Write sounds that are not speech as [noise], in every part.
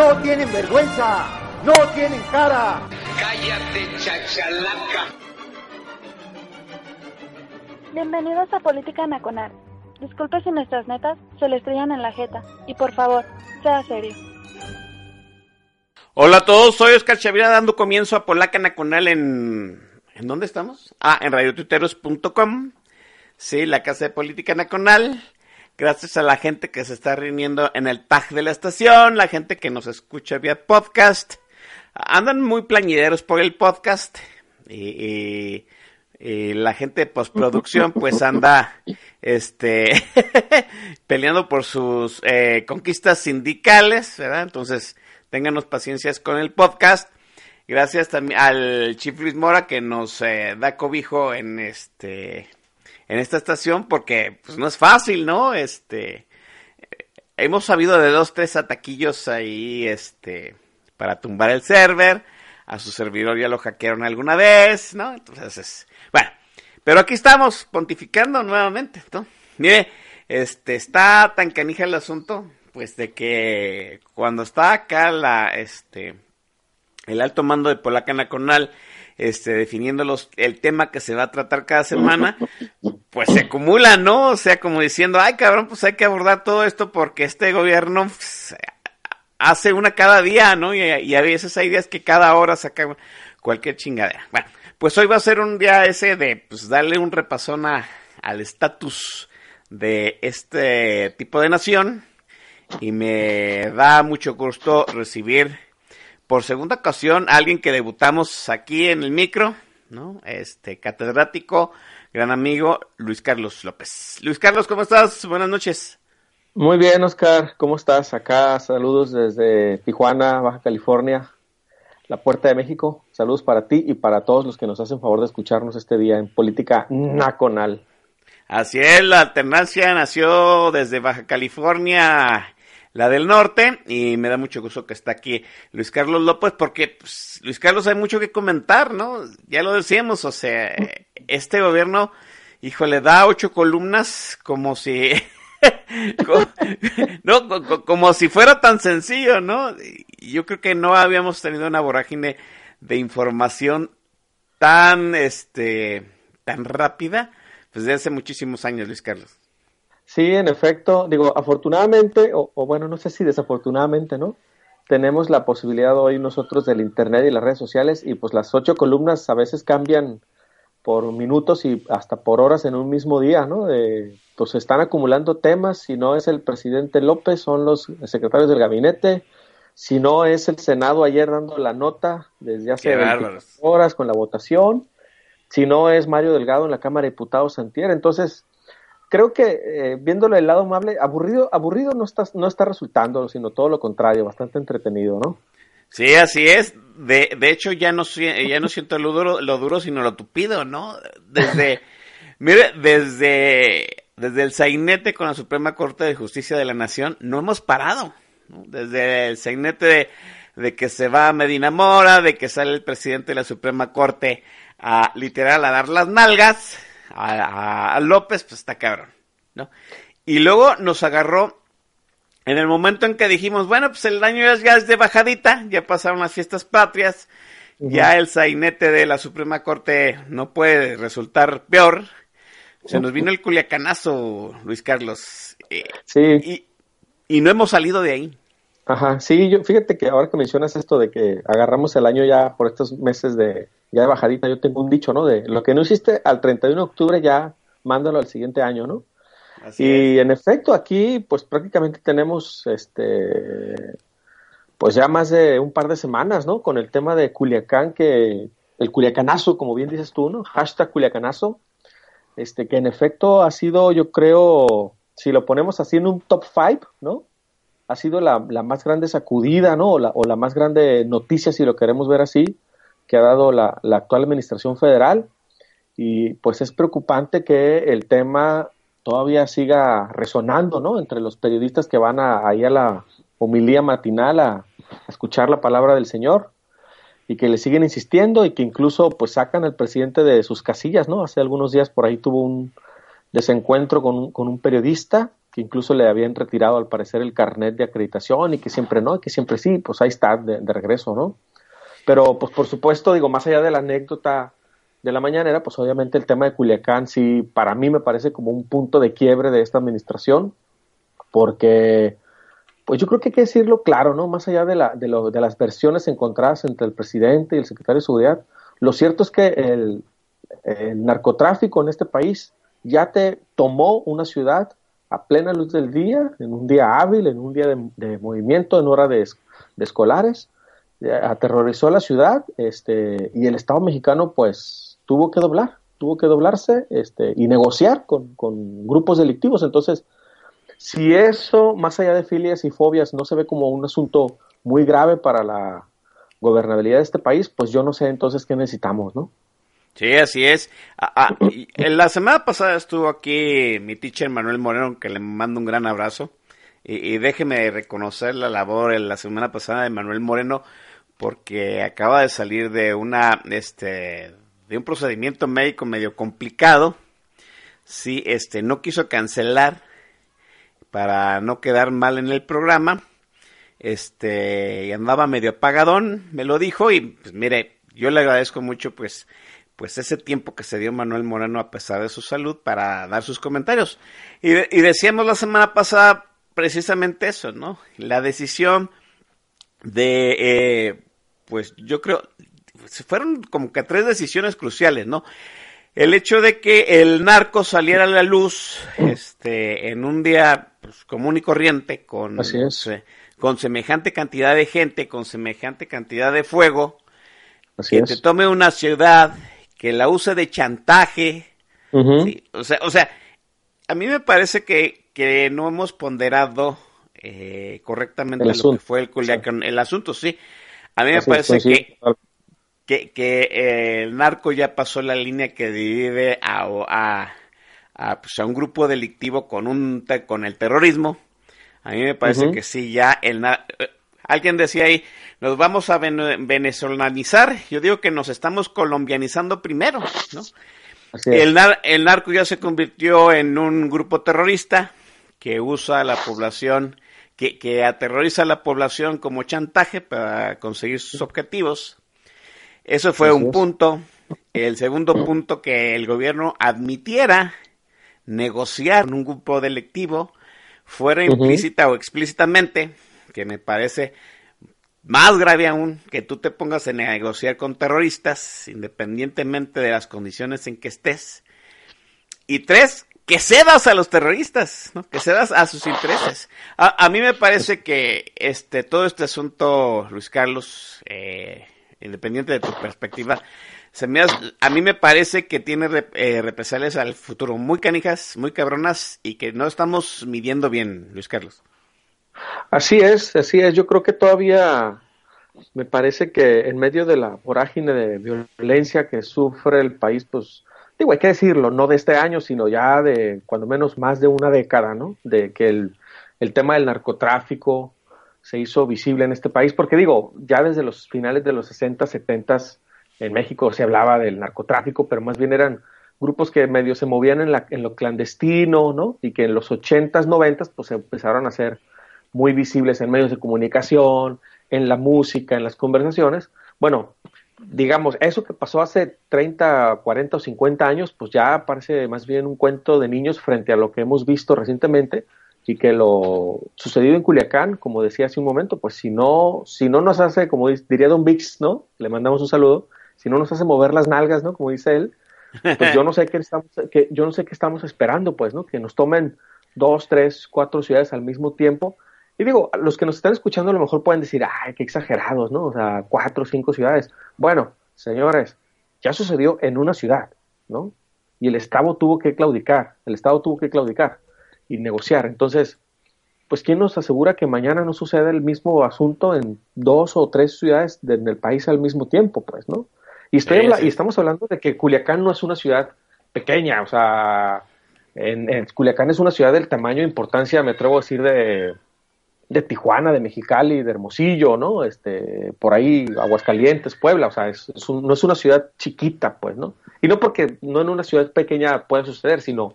¡No tienen vergüenza! ¡No tienen cara! Cállate, chachalaca. Bienvenidos a Política Nacional. Disculpe si nuestras netas se le estrellan en la jeta. Y por favor, sea serio. Hola a todos, soy Oscar Chavira dando comienzo a Polaca Nacional en... ¿En dónde estamos? Ah, en radiotuiteros.com. Sí, la Casa de Política Nacional. Gracias a la gente que se está reuniendo en el tag de la estación, la gente que nos escucha vía podcast. Andan muy plañideros por el podcast. Y, la gente de postproducción pues anda este [laughs] peleando por sus eh, conquistas sindicales, ¿verdad? Entonces, ténganos paciencias con el podcast. Gracias también al Chief Luis Mora que nos eh, da cobijo en este en esta estación porque pues no es fácil, ¿no? Este hemos sabido de dos tres ataquillos ahí este para tumbar el server, a su servidor ya lo hackearon alguna vez, ¿no? Entonces es bueno, pero aquí estamos pontificando nuevamente, ¿no? Mire, este está tan canija el asunto pues de que cuando está acá la este el alto mando de Polaca Nacional, este, definiendo los, el tema que se va a tratar cada semana, [laughs] pues se acumula, ¿no? O sea, como diciendo, ay cabrón, pues hay que abordar todo esto porque este gobierno pues, hace una cada día, ¿no? Y, y a veces hay días que cada hora saca cualquier chingadera. Bueno, pues hoy va a ser un día ese de, pues, darle un repasón a, al estatus de este tipo de nación. Y me da mucho gusto recibir por segunda ocasión a alguien que debutamos aquí en el micro, ¿no? Este catedrático, gran amigo Luis Carlos López. Luis Carlos, ¿cómo estás? Buenas noches. Muy bien, Oscar, ¿cómo estás? Acá saludos desde Tijuana, Baja California, la Puerta de México. Saludos para ti y para todos los que nos hacen favor de escucharnos este día en Política Nacional. Así es, la alternancia nació desde Baja California, la del norte, y me da mucho gusto que está aquí Luis Carlos López, porque pues, Luis Carlos hay mucho que comentar, ¿no? Ya lo decíamos, o sea, este gobierno, híjole, da ocho columnas como si... [laughs] no, co- co- como si fuera tan sencillo, ¿no? Yo creo que no habíamos tenido una vorágine de información tan, este, tan rápida, pues de hace muchísimos años, Luis Carlos. Sí, en efecto, digo, afortunadamente, o, o bueno, no sé si desafortunadamente, ¿no? Tenemos la posibilidad hoy nosotros del Internet y las redes sociales y pues las ocho columnas a veces cambian por minutos y hasta por horas en un mismo día, ¿no? De, pues se están acumulando temas, si no es el presidente López, son los secretarios del gabinete, si no es el Senado ayer dando la nota desde hace Qué 24 bárbaros. horas con la votación, si no es Mario Delgado en la Cámara de Diputados Santier, entonces creo que eh, viéndolo del lado amable, aburrido, aburrido no está, no está resultando, sino todo lo contrario, bastante entretenido, ¿no? Sí, así es. De, de hecho, ya no, ya no siento lo duro, lo duro, sino lo tupido, ¿no? Desde, [laughs] mire, desde, desde el sainete con la Suprema Corte de Justicia de la Nación, no hemos parado. ¿no? Desde el sainete de, de que se va Medina Mora, de que sale el presidente de la Suprema Corte a literal a dar las nalgas a, López, pues está cabrón, ¿no? Y luego nos agarró en el momento en que dijimos, bueno, pues el año ya es- ya es de bajadita, ya pasaron las fiestas patrias, ya el sainete de la Suprema Corte no puede resultar peor. Se nos vino el culiacanazo, Luis Carlos. eh, Sí, y, y no hemos salido de ahí. ajá, sí, yo, fíjate que ahora que mencionas esto de que agarramos el año ya por estos meses de, ya de bajadita, yo tengo un dicho, ¿no? De lo que no hiciste al 31 de octubre ya mándalo al siguiente año, ¿no? Así Y en efecto, aquí pues prácticamente tenemos este pues ya más de un par de semanas, ¿no? Con el tema de Culiacán, que el Culiacanazo, como bien dices tú, ¿no? Hashtag Culiacanazo, este, que en efecto ha sido, yo creo, si lo ponemos así en un top five, ¿no? ha sido la, más grande sacudida, ¿no? O la, o la, más grande noticia, si lo queremos ver así, que ha dado la, actual administración federal. Y pues es preocupante que el tema todavía siga resonando, ¿no? Entre los periodistas que van ahí a la homilía matinal a, escuchar la palabra del Señor y que le siguen insistiendo y que incluso pues sacan al presidente de sus casillas, ¿no? Hace algunos días por ahí tuvo un desencuentro con un, con un periodista que incluso le habían retirado al parecer el carnet de acreditación y que siempre no, y que siempre sí, pues ahí está de regreso, ¿no? Pero pues por supuesto, digo, más allá de la anécdota de la mañanera, pues obviamente el tema de Culiacán sí, para mí me parece como un punto de quiebre de esta administración, porque pues yo creo que hay que decirlo claro, ¿no? Más allá de, la, de, lo, de las versiones encontradas entre el presidente y el secretario de Seguridad, lo cierto es que el, narcotráfico en este país ya te tomó una ciudad a plena luz del día, en un día hábil, en un día de, movimiento, en hora de escolares, aterrorizó la ciudad este, y el Estado mexicano pues tuvo que doblar, tuvo que doblarse este, y negociar con, grupos delictivos. Entonces, si eso, más allá de filias y fobias, no se ve como un asunto muy grave para la gobernabilidad de este país, pues yo no sé entonces qué necesitamos, ¿no? Sí, así es. Ah, ah, la semana pasada estuvo aquí mi teacher Manuel Moreno, que le mando un gran abrazo. Y, y, déjeme reconocer la labor en la semana pasada de Manuel Moreno, porque acaba de salir de una, este, de un procedimiento médico medio complicado. Sí, este, no quiso cancelar para no quedar mal en el programa. Este, andaba medio apagadón, me lo dijo y pues mire, yo le agradezco mucho pues pues ese tiempo que se dio Manuel Moreno a pesar de su salud para dar sus comentarios. Y, y decíamos la semana pasada precisamente eso, ¿no? La decisión de, eh, pues yo creo, fueron como que tres decisiones cruciales, ¿no? El hecho de que el narco saliera a la luz este, en un día pues, común y corriente, con, con semejante cantidad de gente, con semejante cantidad de fuego, que te tome una ciudad, que la use de chantaje, o, sea, o sea, a mí me parece que, que no hemos ponderado eh, correctamente lo que fue el Culiacán, el asunto, sí. A mí me parece que que, que eh, el narco ya pasó la línea que divide a, a, a, pues a un grupo delictivo con, un, con el terrorismo. A mí me parece que sí, ya el eh, alguien decía ahí, nos vamos a venezolanizar. Yo digo que nos estamos colombianizando primero, ¿no? El, el narco ya se convirtió en un grupo terrorista que usa a la población, que, que aterroriza a la población como chantaje para conseguir sus objetivos. Eso fue un punto. El segundo punto, que el gobierno admitiera negociar con un grupo delictivo, fuera implícita o explícitamente, que me parece más grave aún que tú te pongas a negociar con terroristas, independientemente de las condiciones en que estés. Y tres, que cedas a los terroristas, ¿no? que cedas a sus intereses. A, mí me parece que este todo este asunto, Luis Carlos, eh, independiente de tu perspectiva, se a mí me parece que tiene eh, represalias al futuro muy canijas, muy cabronas y que no estamos midiendo bien, Luis Carlos. Así es, así es. Yo creo que todavía me parece que en medio de la vorágine de violencia que sufre el país, pues digo, hay que decirlo, no de este año, sino ya de cuando menos más de una década, ¿no? De que el, tema del narcotráfico, se hizo visible en este país, porque digo, ya desde los finales de los 60, 70 en México se hablaba del narcotráfico, pero más bien eran grupos que medio se movían en, la, en lo clandestino, ¿no? Y que en los 80s, 90 pues se empezaron a ser muy visibles en medios de comunicación, en la música, en las conversaciones. Bueno, digamos, eso que pasó hace 30, 40 o 50 años, pues ya parece más bien un cuento de niños frente a lo que hemos visto recientemente, y que lo sucedido en Culiacán, como decía hace un momento, pues si no, si no nos hace, como diría Don Vix, ¿no? Le mandamos un saludo, si no nos hace mover las nalgas, ¿no? Como dice él, pues yo no sé qué estamos, que, yo no sé qué estamos esperando, pues, ¿no? Que nos tomen dos, tres, cuatro ciudades al mismo tiempo. Y digo, los que nos están escuchando a lo mejor pueden decir, ay, qué exagerados, ¿no? O sea, cuatro o cinco ciudades. Bueno, señores, ya sucedió en una ciudad, ¿no? Y el Estado tuvo que claudicar, el Estado tuvo que claudicar y negociar. Entonces, pues ¿quién nos asegura que mañana no suceda el mismo asunto en dos o tres ciudades del país al mismo tiempo, pues, ¿no? Y, estoy y estamos hablando de que Culiacán no es una ciudad pequeña, o sea, en, Culiacán es una ciudad del tamaño e importancia, me atrevo a decir, de, de Tijuana, de Mexicali, de Hermosillo, ¿no? Este, por ahí, Aguascalientes, Puebla, o sea, es, no es una ciudad chiquita, pues, ¿no? Y no porque no en una ciudad pequeña pueda suceder, sino,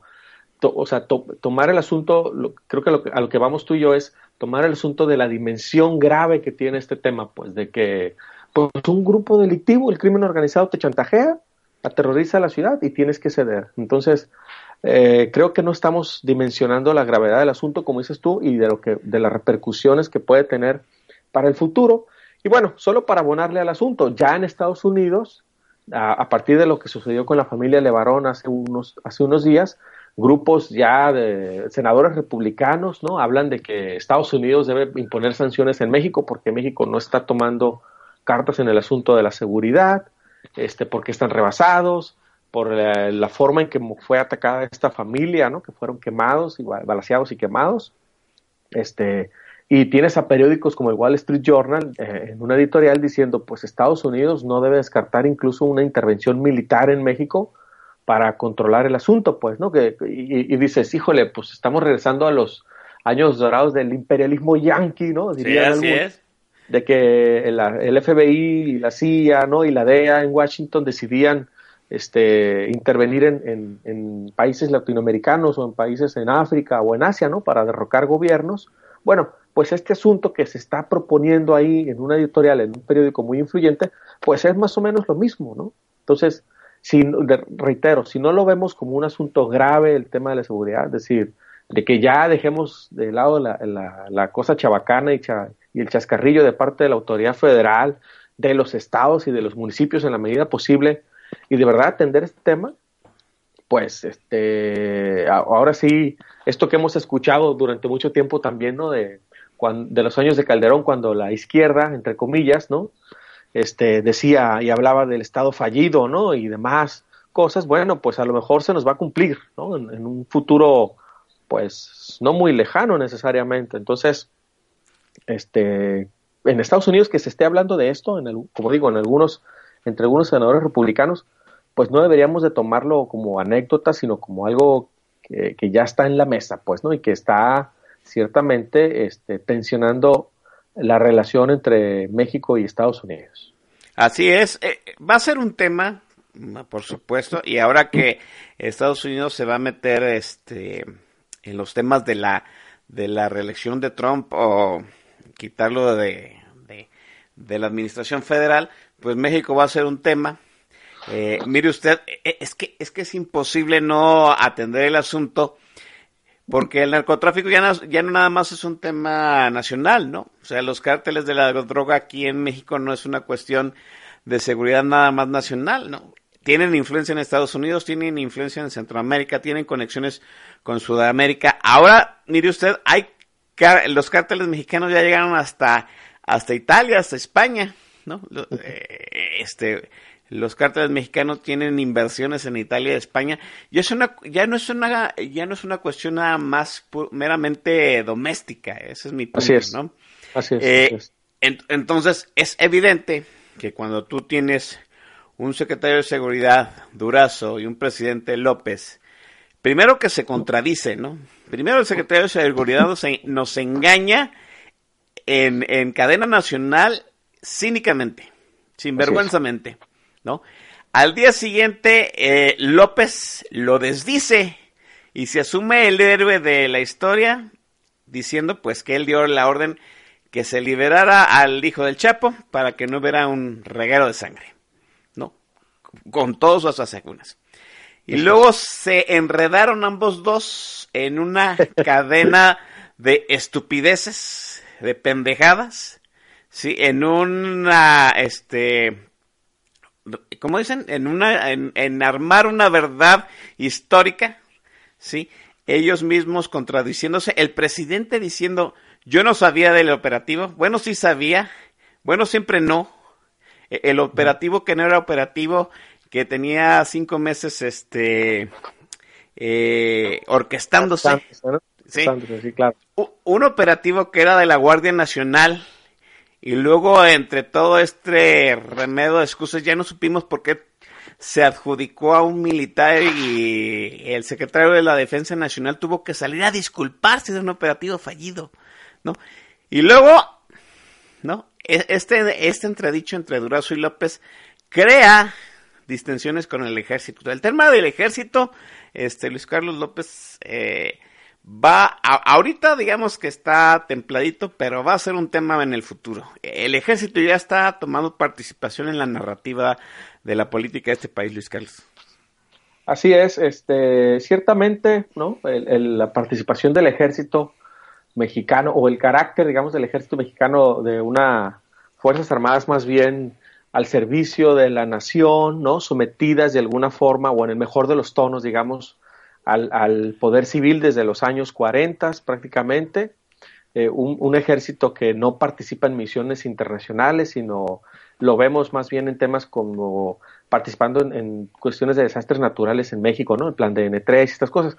o sea, tomar el asunto, creo que, a lo que vamos tú y yo es tomar el asunto de la dimensión grave que tiene este tema, pues, de que pues, un grupo delictivo, el crimen organizado te chantajea, aterroriza a la ciudad y tienes que ceder. Entonces, eh, creo que no estamos dimensionando la gravedad del asunto, como dices tú, y de, lo que, de las repercusiones que puede tener para el futuro. Y bueno, solo para abonarle al asunto, ya en Estados Unidos, a, partir de lo que sucedió con la familia Levarón hace unos, hace unos días, grupos ya de senadores republicanos, ¿no? Hablan de que Estados Unidos debe imponer sanciones en México porque México no está tomando cartas en el asunto de la seguridad, este, porque están rebasados, por la, forma en que fue atacada esta familia, ¿no? Que fueron quemados, y balaseados y quemados. Este, y tienes a periódicos como el Wall Street Journal eh, en una editorial diciendo, pues Estados Unidos no debe descartar incluso una intervención militar en México para controlar el asunto, pues, ¿no? Que, y, dices, híjole, pues estamos regresando a los años dorados del imperialismo yanqui, ¿no? Diría sí, así es. De que el, el, FBI y la CIA, ¿no? Y la DEA en Washington decidían este, intervenir en, países latinoamericanos o en países en África o en Asia, ¿no? Para derrocar gobiernos. Bueno, pues este asunto que se está proponiendo ahí en una editorial, en un periódico muy influyente, pues es más o menos lo mismo, ¿no? Entonces, si, reitero, si no lo vemos como un asunto grave el tema de la seguridad, es decir, de que ya dejemos de lado la, la, la cosa chabacana y, y el chascarrillo de parte de la autoridad federal, de los estados y de los municipios en la medida posible, y de verdad atender este tema, pues este, ahora sí, esto que hemos escuchado durante mucho tiempo también, ¿no? De, de los años de Calderón, cuando la izquierda, entre comillas, ¿no? Este, decía y hablaba del Estado fallido, ¿no? Y demás cosas, bueno, pues a lo mejor se nos va a cumplir, ¿no? En, un futuro, pues, no muy lejano necesariamente. Entonces, este, en Estados Unidos que se esté hablando de esto, en el, como digo, en algunos entre algunos senadores republicanos, pues no deberíamos de tomarlo como anécdota, sino como algo que, ya está en la mesa, pues, ¿no? Y que está ciertamente este, tensionando la relación entre México y Estados Unidos. Así es, eh, va a ser un tema, por supuesto, y ahora que Estados Unidos se va a meter este, en los temas de la, de la reelección de Trump o quitarlo de, de la administración federal, pues México va a ser un tema. Eh, mire usted, eh, es que, es que es imposible no atender el asunto porque el narcotráfico ya no, ya no nada más es un tema nacional, ¿no? O sea, los cárteles de la droga aquí en México no es una cuestión de seguridad nada más nacional, ¿no? Tienen influencia en Estados Unidos, tienen influencia en Centroamérica, tienen conexiones con Sudamérica. Ahora, mire usted, hay los cárteles mexicanos ya llegaron hasta, hasta Italia, hasta España. ¿No? Eh, este, los cárteles mexicanos tienen inversiones en Italia y España y es una, ya no es una, ya no es una cuestión nada más meramente doméstica, ese es mi punto, ¿no? Así es, eh, entonces es evidente que cuando tú tienes un secretario de seguridad Durazo y un presidente López, primero que se contradice, ¿no? Primero el secretario de seguridad nos, nos engaña en, en cadena nacional cínicamente, sinvergüenzamente, ¿no? Al día siguiente, eh, López lo desdice y se asume el héroe de la historia, diciendo pues que él dio la orden que se liberara al hijo del Chapo para que no hubiera un reguero de sangre, ¿no? Con todos sus aseguras. Y luego se enredaron ambos dos en una [laughs] cadena de estupideces, de pendejadas, Sí, en una, este, ¿cómo dicen? En una, en, armar una verdad histórica, ¿sí? Ellos mismos contradiciéndose, el presidente diciendo, yo no sabía del operativo, bueno, sí sabía, bueno, siempre no, e, el operativo que no era operativo, que tenía cinco meses, este, eh, orquestándose, sí, claro. un operativo que era de la Guardia Nacional y luego entre todo este remedio de excusas ya no supimos por qué se adjudicó a un militar y el secretario de la Defensa Nacional tuvo que salir a disculparse de un operativo fallido, ¿no? Y luego, ¿no? E, este, este entredicho entre Durazo y López crea distensiones con el ejército. El tema del ejército, este Luis Carlos López eh, va, ahorita digamos que está templadito, pero va a ser un tema en el futuro. El ejército ya está tomando participación en la narrativa de la política de este país, Luis Carlos. Así es, este, ciertamente, ¿no? la participación del ejército mexicano o el carácter, digamos, del ejército mexicano de una fuerzas armadas más bien al servicio de la nación, ¿no? Sometidas de alguna forma o en el mejor de los tonos, digamos, al, poder civil desde los años 40 prácticamente, eh, un, ejército que no participa en misiones internacionales, sino lo vemos más bien en temas como participando en, cuestiones de desastres naturales en México, ¿no? El plan de N3 y estas cosas.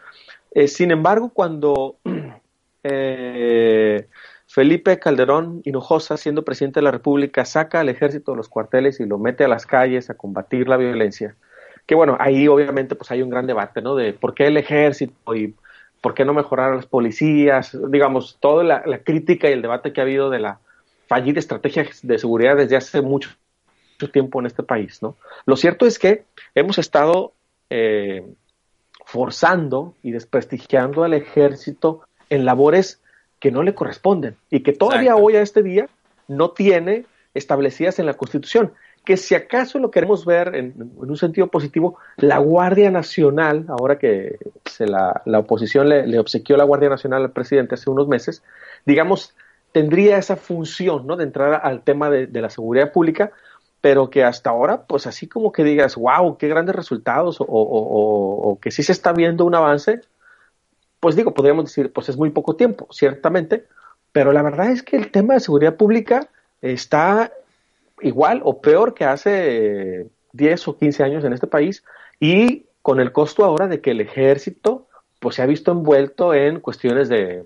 Eh, sin embargo, cuando [clears throat] eh, Felipe Calderón Hinojosa, siendo presidente de la República, saca al ejército de los cuarteles y lo mete a las calles a combatir la violencia, que bueno, ahí obviamente pues hay un gran debate, ¿no? De por qué el ejército y por qué no mejorar a las policías, digamos, toda la, crítica y el debate que ha habido de la fallida estrategia de seguridad desde hace mucho, tiempo en este país, ¿no? Lo cierto es que hemos estado eh, forzando y desprestigiando al ejército en labores que no le corresponden y que todavía hoy a este día no tiene establecidas en la Constitución que si acaso lo queremos ver en, un sentido positivo, la Guardia Nacional, ahora que se la, oposición le, obsequió la Guardia Nacional al presidente hace unos meses, digamos, tendría esa función, ¿no? De entrar al tema de, la seguridad pública, pero que hasta ahora, pues así como que digas, wow, qué grandes resultados, o, o que sí se está viendo un avance, pues digo, podríamos decir, pues es muy poco tiempo, ciertamente, pero la verdad es que el tema de seguridad pública está igual o peor que hace 10 o 15 años en este país y con el costo ahora de que el ejército pues se ha visto envuelto en cuestiones de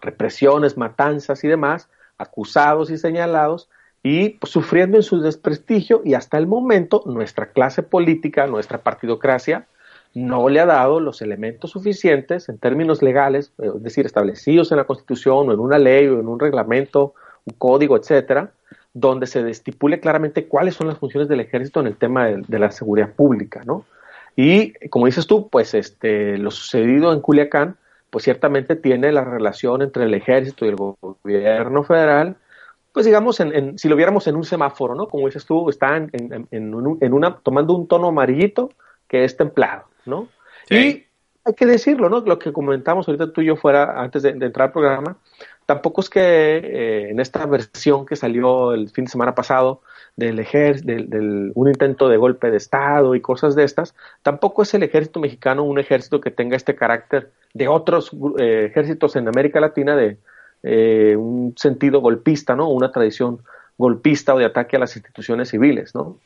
represiones, matanzas y demás, acusados y señalados y pues, sufriendo en su desprestigio y hasta el momento nuestra clase política, nuestra partidocracia no le ha dado los elementos suficientes en términos legales, es decir, establecidos en la Constitución o en una ley o en un reglamento, un código, etcétera, donde se estipule claramente cuáles son las funciones del ejército en el tema de, la seguridad pública, ¿no? Y como dices tú, pues este, lo sucedido en Culiacán, pues ciertamente tiene la relación entre el ejército y el gobierno federal, pues digamos, en, si lo viéramos en un semáforo, ¿no? Como dices tú, está en, en, una, tomando un tono amarillito que es templado, ¿no? Y hay que decirlo, ¿no? Lo que comentamos ahorita tú y yo fuera antes de entrar al programa, tampoco es que eh, en esta versión que salió el fin de semana pasado del ejército, del, un intento de golpe de Estado y cosas de estas, tampoco es el ejército mexicano un ejército que tenga este carácter de otros eh, ejércitos en América Latina de eh, un sentido golpista, ¿no? Una tradición golpista o de ataque a las instituciones civiles, ¿no?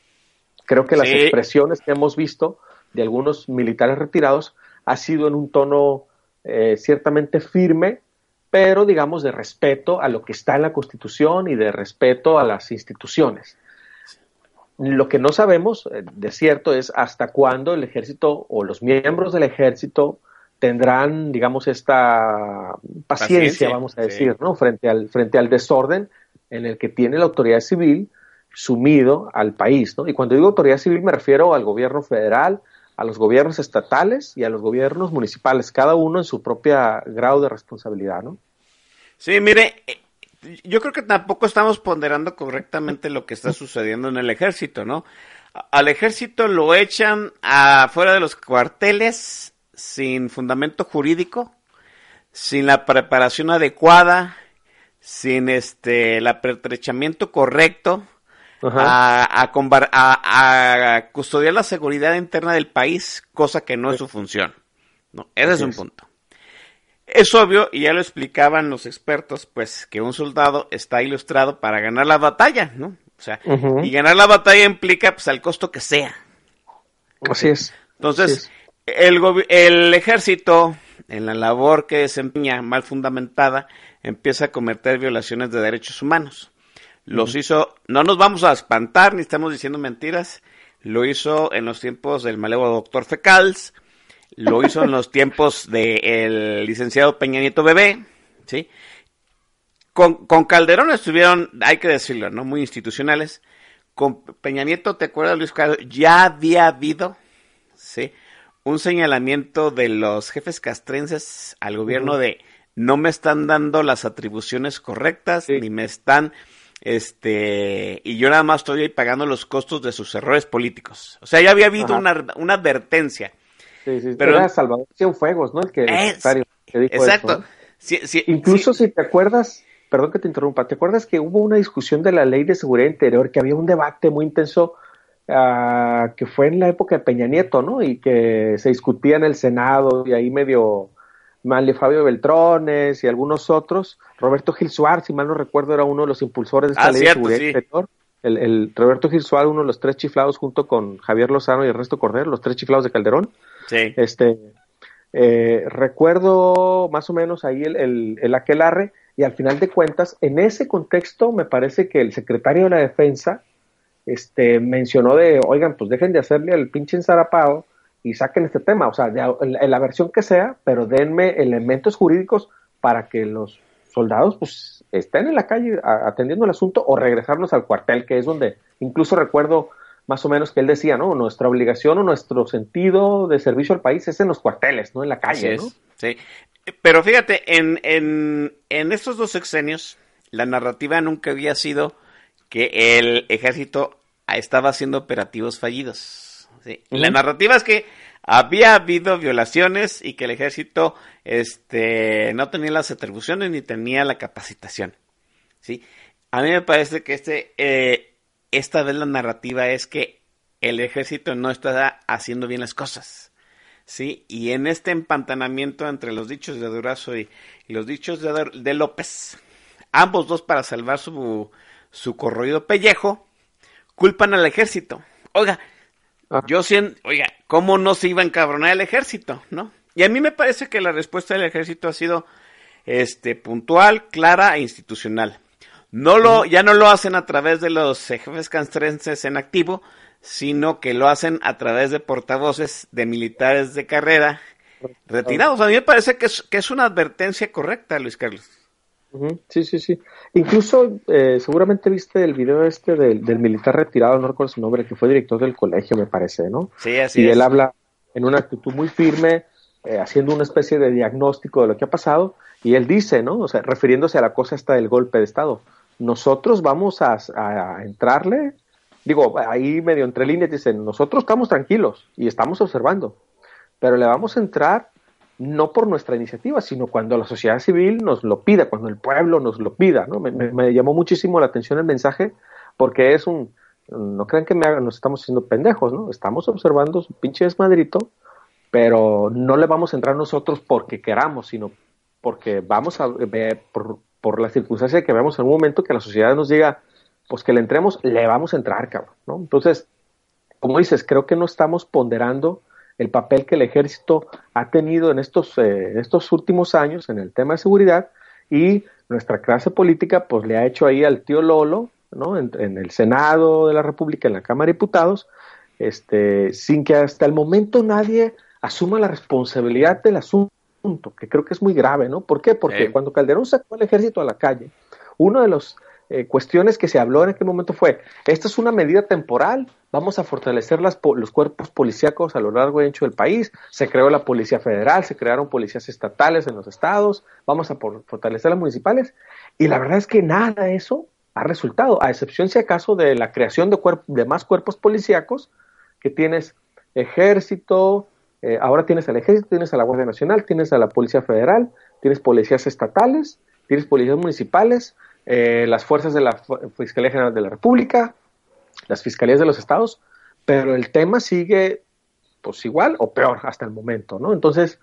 Creo que las expresiones que hemos visto de algunos militares retirados ha sido en un tono ciertamente firme, pero digamos de respeto a lo que está en la Constitución y de respeto a las instituciones. Lo que no sabemos eh, de cierto es hasta cuándo el ejército o los miembros del ejército tendrán, digamos, esta paciencia, vamos a decir, ¿no? Frente al, frente al desorden en el que tiene la autoridad civil sumido al país, ¿no? Y cuando digo autoridad civil me refiero al gobierno federal, a los gobiernos estatales y a los gobiernos municipales, cada uno en su propio grado de responsabilidad, ¿no? Sí, mire, eh, yo creo que tampoco estamos ponderando correctamente lo que está sucediendo en el ejército, ¿no? Al ejército lo echan afuera de los cuarteles sin fundamento jurídico, sin la preparación adecuada, sin este el apertrechamiento correcto, a, a, custodiar la seguridad interna del país, cosa que no es su función. No, ese es un punto. Es obvio, y ya lo explicaban los expertos, pues que un soldado está ilustrado para ganar la batalla, ¿no? O sea, y ganar la batalla implica pues al costo que sea. Así es. Entonces, El, el ejército en la labor que desempeña mal fundamentada, empieza a cometer violaciones de derechos humanos. Los hizo, no nos vamos a espantar ni estamos diciendo mentiras, lo hizo en los tiempos del malevo doctor Fecals, lo hizo en los tiempos del licenciado Peña Nieto Bebé, ¿sí? Con, con Calderón estuvieron, hay que decirlo, ¿no? Muy institucionales. Con Peña Nieto, ¿te acuerdas, Luis Carlos? Ya había habido, ¿sí? Un señalamiento de los jefes castrenses al gobierno de no me están dando las atribuciones correctas, ni me están, este, y yo nada más estoy ahí pagando los costos de sus errores políticos. O sea, ya había habido una, una advertencia. Sí, sí, pero era Salvador Cienfuegos, ¿no? El que, que dijo Exacto. Eso, Incluso si te acuerdas, perdón que te interrumpa, ¿te acuerdas que hubo una discusión de la ley de seguridad interior, que había un debate muy intenso uh, que fue en la época de Peña Nieto, ¿no? Y que se discutía en el Senado y ahí medio Manlio Fabio Beltrones y algunos otros. Roberto Gil Suárez, si mal no recuerdo, era uno de los impulsores de esta ah, ley cierto, de seguridad interior. El, el, Roberto Gil Suárez, uno de los tres chiflados junto con Javier Lozano y Ernesto Cordero, los tres chiflados de Calderón. Sí. Este, eh, recuerdo más o menos ahí el, el, el aquelarre y al final de cuentas, en ese contexto, me parece que el secretario de la Defensa este, mencionó de, oigan, pues dejen de hacerle al pinche ensarapado y saquen este tema, o sea, de, en la versión que sea, pero denme elementos jurídicos para que los soldados pues estén en la calle atendiendo el asunto o regresarlos al cuartel, que es donde incluso recuerdo más o menos que él decía, ¿no? Nuestra obligación o nuestro sentido de servicio al país es en los cuarteles, no en la calle, Así ¿no? es, sí. Pero fíjate, en, en, en estos dos sexenios, la narrativa nunca había sido que el ejército estaba haciendo operativos fallidos. ¿sí? Uh -huh. La narrativa es que había habido violaciones y que el ejército este, no tenía las atribuciones ni tenía la capacitación. ¿sí? A mí me parece que este, eh, esta vez la narrativa es que el ejército no está haciendo bien las cosas. ¿sí? Y en este empantanamiento entre los dichos de Durazo y, los dichos de, de, López, ambos dos para salvar su, su corroído pellejo, culpan al ejército. Oiga, ah. yo siento, oiga, ¿cómo no se iba a encabronar el ejército, no? Y a mí me parece que la respuesta del ejército ha sido este puntual, clara e institucional. No lo, ya no lo hacen a través de los jefes castrenses en activo, sino que lo hacen a través de portavoces de militares de carrera retirados. A mí me parece que es, que es una advertencia correcta, Luis Carlos. Sí, sí, sí. Incluso eh, seguramente viste el video este del, del, militar retirado, no recuerdo su nombre, que fue director del colegio, me parece, ¿no? Sí, así y es. él habla en una actitud muy firme, eh, haciendo una especie de diagnóstico de lo que ha pasado, y él dice, ¿no? O sea, refiriéndose a la cosa esta del golpe de Estado, nosotros vamos a, a entrarle, digo, ahí medio entre líneas dicen, nosotros estamos tranquilos y estamos observando, pero le vamos a entrar no por nuestra iniciativa, sino cuando la sociedad civil nos lo pida, cuando el pueblo nos lo pida, ¿no? Me, llamó muchísimo la atención el mensaje porque es un, no crean que me hagan, nos estamos haciendo pendejos, ¿no? Estamos observando su pinche desmadrito, pero no le vamos a entrar nosotros porque queramos, sino porque vamos a ver, por, por la circunstancia que vemos en un momento que la sociedad nos diga, pues que le entremos, le vamos a entrar, cabrón, ¿no? Entonces, como dices, creo que no estamos ponderando el papel que el ejército ha tenido en estos, eh, estos últimos años en el tema de seguridad y nuestra clase política pues le ha hecho ahí al tío Lolo, ¿no? En, en, el Senado de la República, en la Cámara de Diputados, este, sin que hasta el momento nadie asuma la responsabilidad del asunto, que creo que es muy grave, ¿no? ¿Por qué? Porque cuando Calderón sacó al ejército a la calle, uno de los eh, cuestiones que se habló en aquel momento fue, esta es una medida temporal, vamos a fortalecer las, los cuerpos policíacos a lo largo y ancho del país, se creó la Policía Federal, se crearon policías estatales en los estados, vamos a por, fortalecer las municipales, y la verdad es que nada de eso ha resultado, a excepción si acaso de la creación de, de más cuerpos policíacos, que tienes ejército, eh, ahora tienes al ejército, tienes a la Guardia Nacional, tienes a la Policía Federal, tienes policías estatales, tienes policías municipales, eh, las fuerzas de la Fiscalía General de la República, las fiscalías de los estados, pero el tema sigue pues igual o peor hasta el momento, ¿no? Entonces,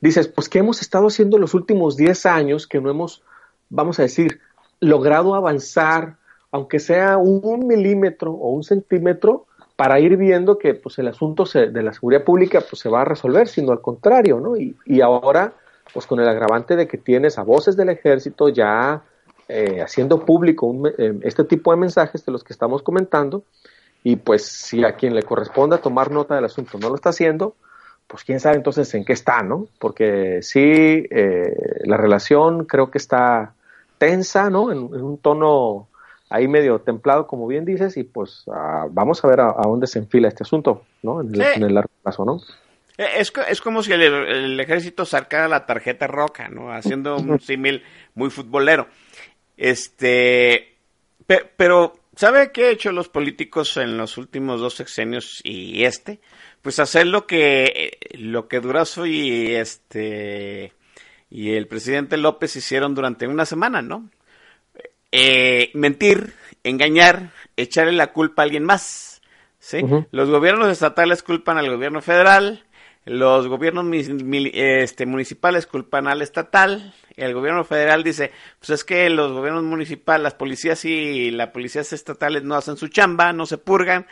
dices, pues ¿qué hemos estado haciendo los últimos 10 años que no hemos, vamos a decir, logrado avanzar, aunque sea un milímetro o un centímetro, para ir viendo que pues el asunto de la seguridad pública pues se va a resolver, sino al contrario, ¿no? Y, y ahora pues con el agravante de que tienes a voces del ejército ya eh, haciendo público eh, este tipo de mensajes de los que estamos comentando, y pues si a quien le corresponda tomar nota del asunto no lo está haciendo, pues quién sabe entonces en qué está, ¿no? Porque sí, eh, la relación creo que está tensa, ¿no? En, un tono ahí medio templado, como bien dices, y pues ah, vamos a ver a, dónde se enfila este asunto, ¿no? En el, largo plazo, ¿no? Es, es como si el, ejército sacara la tarjeta roja, ¿no? Haciendo un símil muy futbolero. Este, pero, ¿sabe qué han hecho los políticos en los últimos dos sexenios y este? Pues hacer lo que, lo que Durazo y este, y el presidente López hicieron durante una semana, ¿no? Eh, mentir, engañar, echarle la culpa a alguien más, ¿sí? Los gobiernos estatales culpan al gobierno federal, los gobiernos este, municipales culpan al estatal, el gobierno federal dice, pues es que los gobiernos municipales, las policías y las policías estatales no hacen su chamba, no se purgan,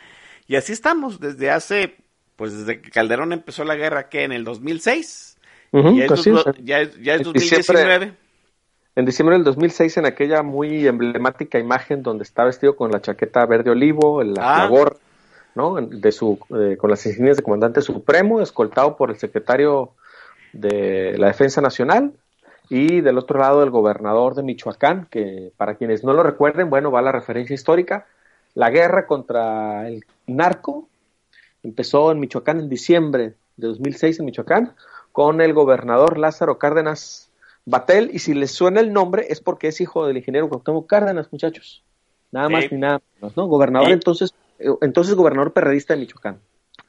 y así estamos desde hace, pues desde que Calderón empezó la guerra, que en el 2006, ya, es, ya, ya, es, 2019. en diciembre del 2006, en aquella muy emblemática imagen donde está vestido con la chaqueta verde olivo, la, ah. gorra, ¿no? De su, eh, con las insignias de comandante supremo, escoltado por el secretario de la Defensa Nacional, y del otro lado el gobernador de Michoacán, que para quienes no lo recuerden, bueno, va la referencia histórica. La guerra contra el narco empezó en Michoacán en diciembre de 2006 en Michoacán con el gobernador Lázaro Cárdenas Batel y si les suena el nombre es porque es hijo del ingeniero Cuauhtémoc Cárdenas, muchachos. Nada más ni nada menos, ¿no? Gobernador entonces entonces gobernador perredista de Michoacán.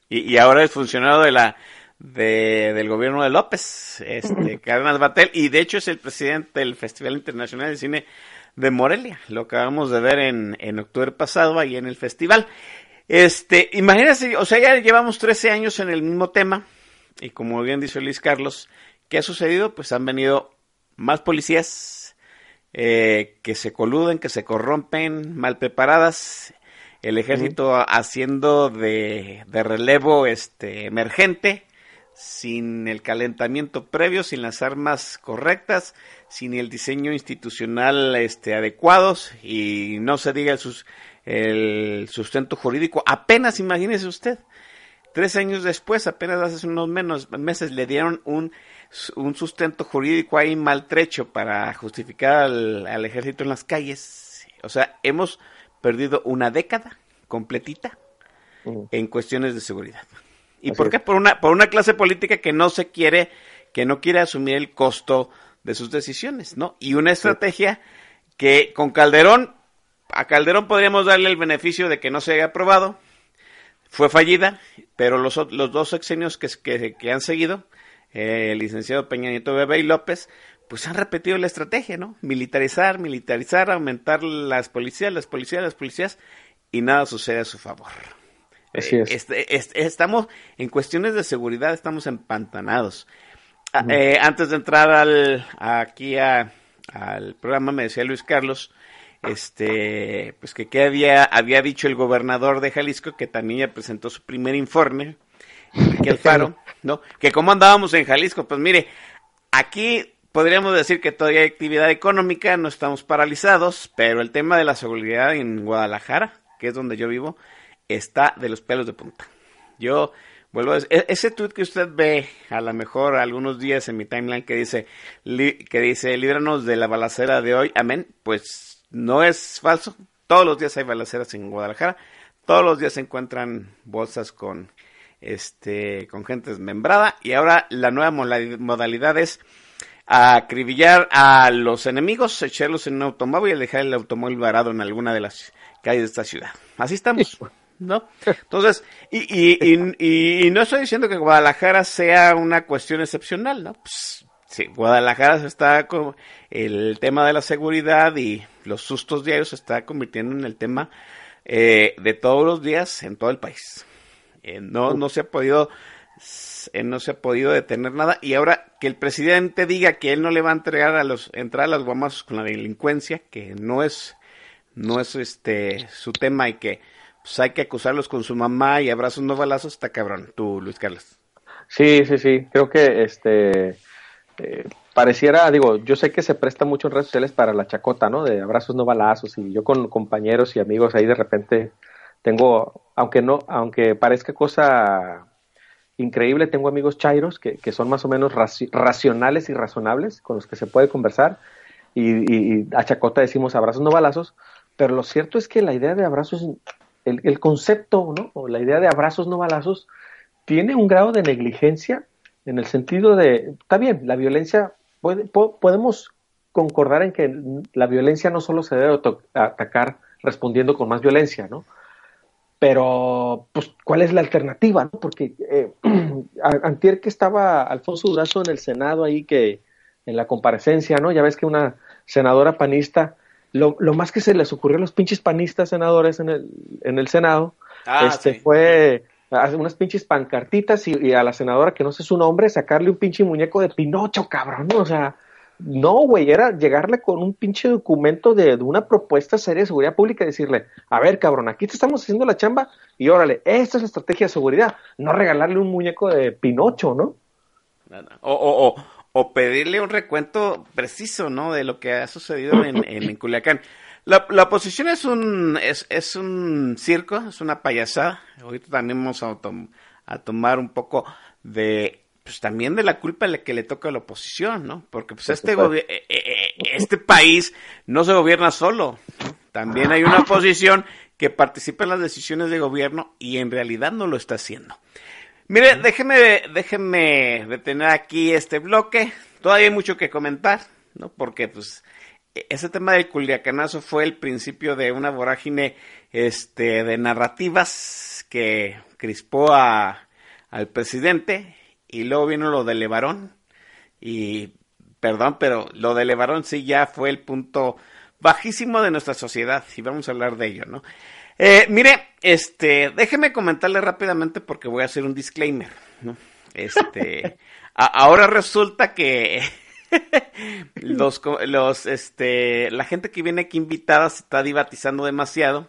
Y, y ahora es funcionario de la de, del gobierno de López, este, [laughs] Cárdenas Batel, y de hecho es el presidente del Festival Internacional de Cine de Morelia, lo acabamos de ver en, en octubre pasado ahí en el festival. Este, imagínense, o sea, ya llevamos 13 años en el mismo tema, y como bien dice Luis Carlos, ¿qué ha sucedido? Pues han venido más policías eh, que se coluden, que se corrompen, mal preparadas, el ejército haciendo de, de, relevo este emergente, sin el calentamiento previo, sin las armas correctas, sin el diseño institucional este, adecuados y no se diga el, el sustento jurídico. Apenas, imagínese usted, tres años después, apenas hace unos menos meses, le dieron un, un sustento jurídico ahí maltrecho para justificar al, ejército en las calles. O sea, hemos perdido una década completita en cuestiones de seguridad. ¿Y por qué? Por una, por una clase política que no se quiere, que no quiere asumir el costo de sus decisiones, ¿no? Y una estrategia que con Calderón, a Calderón podríamos darle el beneficio de que no se haya aprobado, fue fallida, pero los, los dos sexenios que, que, han seguido, eh, el licenciado Peña Nieto Bebé y López, pues han repetido la estrategia, ¿no? Militarizar, militarizar, aumentar las policías, las policías, las policías, y nada sucede a su favor. Eh, este, estamos en cuestiones de seguridad, estamos empantanados. Ah, eh, antes de entrar al, aquí al programa, me decía Luis Carlos, este, pues que, que había, había dicho el gobernador de Jalisco, que también ya presentó su primer informe, Enrique [laughs] Alfaro, ¿no? Que cómo andábamos en Jalisco, pues mire, aquí podríamos decir que todavía hay actividad económica, no estamos paralizados, pero el tema de la seguridad en Guadalajara, que es donde yo vivo, está de los pelos de punta. Yo vuelvo a decir, e-, ese tweet que usted ve a lo mejor algunos días en mi timeline que dice, que dice, líbranos de la balacera de hoy, amén, pues no es falso. Todos los días hay balaceras en Guadalajara, todos los días se encuentran bolsas con este con gente desmembrada y ahora la nueva modalidad es acribillar a los enemigos, echarlos en un automóvil y dejar el automóvil varado en alguna de las calles de esta ciudad. Así estamos. [laughs] ¿no? Entonces, y, y, y, no estoy diciendo que Guadalajara sea una cuestión excepcional, ¿no? Pues, sí, Guadalajara se está con el tema de la seguridad y los sustos diarios se está convirtiendo en el tema eh, de todos los días en todo el país. Eh, no, no se ha podido eh, no se ha podido detener nada y ahora que el presidente diga que él no le va a entregar a los entrar a las guamas con la delincuencia que no es no es este su tema y que pues hay que acusarlos con su mamá y abrazos no balazos, está cabrón, tú, Luis Carlos. Sí, sí, sí, creo que este eh, pareciera, digo, yo sé que se presta mucho en redes sociales para la chacota, ¿no? De abrazos no balazos y yo con compañeros y amigos ahí de repente tengo, aunque no, aunque parezca cosa increíble, tengo amigos chairos que, que son más o menos racionales y razonables con los que se puede conversar y, a chacota decimos abrazos no balazos, pero lo cierto es que la idea de abrazos, el, el concepto, ¿no? O la idea de abrazos no balazos tiene un grado de negligencia en el sentido de, está bien, la violencia, puede, podemos concordar en que la violencia no solo se debe atacar respondiendo con más violencia, ¿no? Pero, pues, ¿cuál es la alternativa? No? Porque eh, [clears throat] antier que estaba Alfonso Durazo en el Senado ahí, que en la comparecencia, ¿no? Ya ves que una senadora panista, lo, lo más que se les ocurrió a los pinches panistas senadores en el, en el Senado, ah, este, fue unas pinches pancartitas y, a la senadora que no sé su nombre, sacarle un pinche muñeco de Pinocho, cabrón, o sea, no, güey, era llegarle con un pinche documento de, una propuesta seria de seguridad pública y decirle, a ver, cabrón, aquí te estamos haciendo la chamba y órale, esta es la estrategia de seguridad, no regalarle un muñeco de Pinocho, ¿no? O, o, o, pedirle un recuento preciso, ¿no? De lo que ha sucedido en, [laughs] en, Culiacán. La, la oposición es un, es, es un circo, es una payasada. Ahorita también vamos a, a tomar un poco de pues también de la culpa que le toca a la oposición, ¿no? Porque pues este, eh, eh, eh, este país no se gobierna solo. También hay una oposición que participa en las decisiones de gobierno y en realidad no lo está haciendo. Mire, déjeme, déjeme detener aquí este bloque. Todavía hay mucho que comentar, ¿no? Porque pues ese tema del culiacanazo fue el principio de una vorágine este, de narrativas que crispó a, al presidente y luego vino lo de Levarón y perdón, pero lo de Levarón sí ya fue el punto bajísimo de nuestra sociedad y vamos a hablar de ello, ¿no? Eh, mire, este, déjeme comentarle rápidamente porque voy a hacer un disclaimer, ¿no? Este, [laughs] ahora resulta que [laughs] los, los, este, la gente que viene aquí invitada se está divatizando demasiado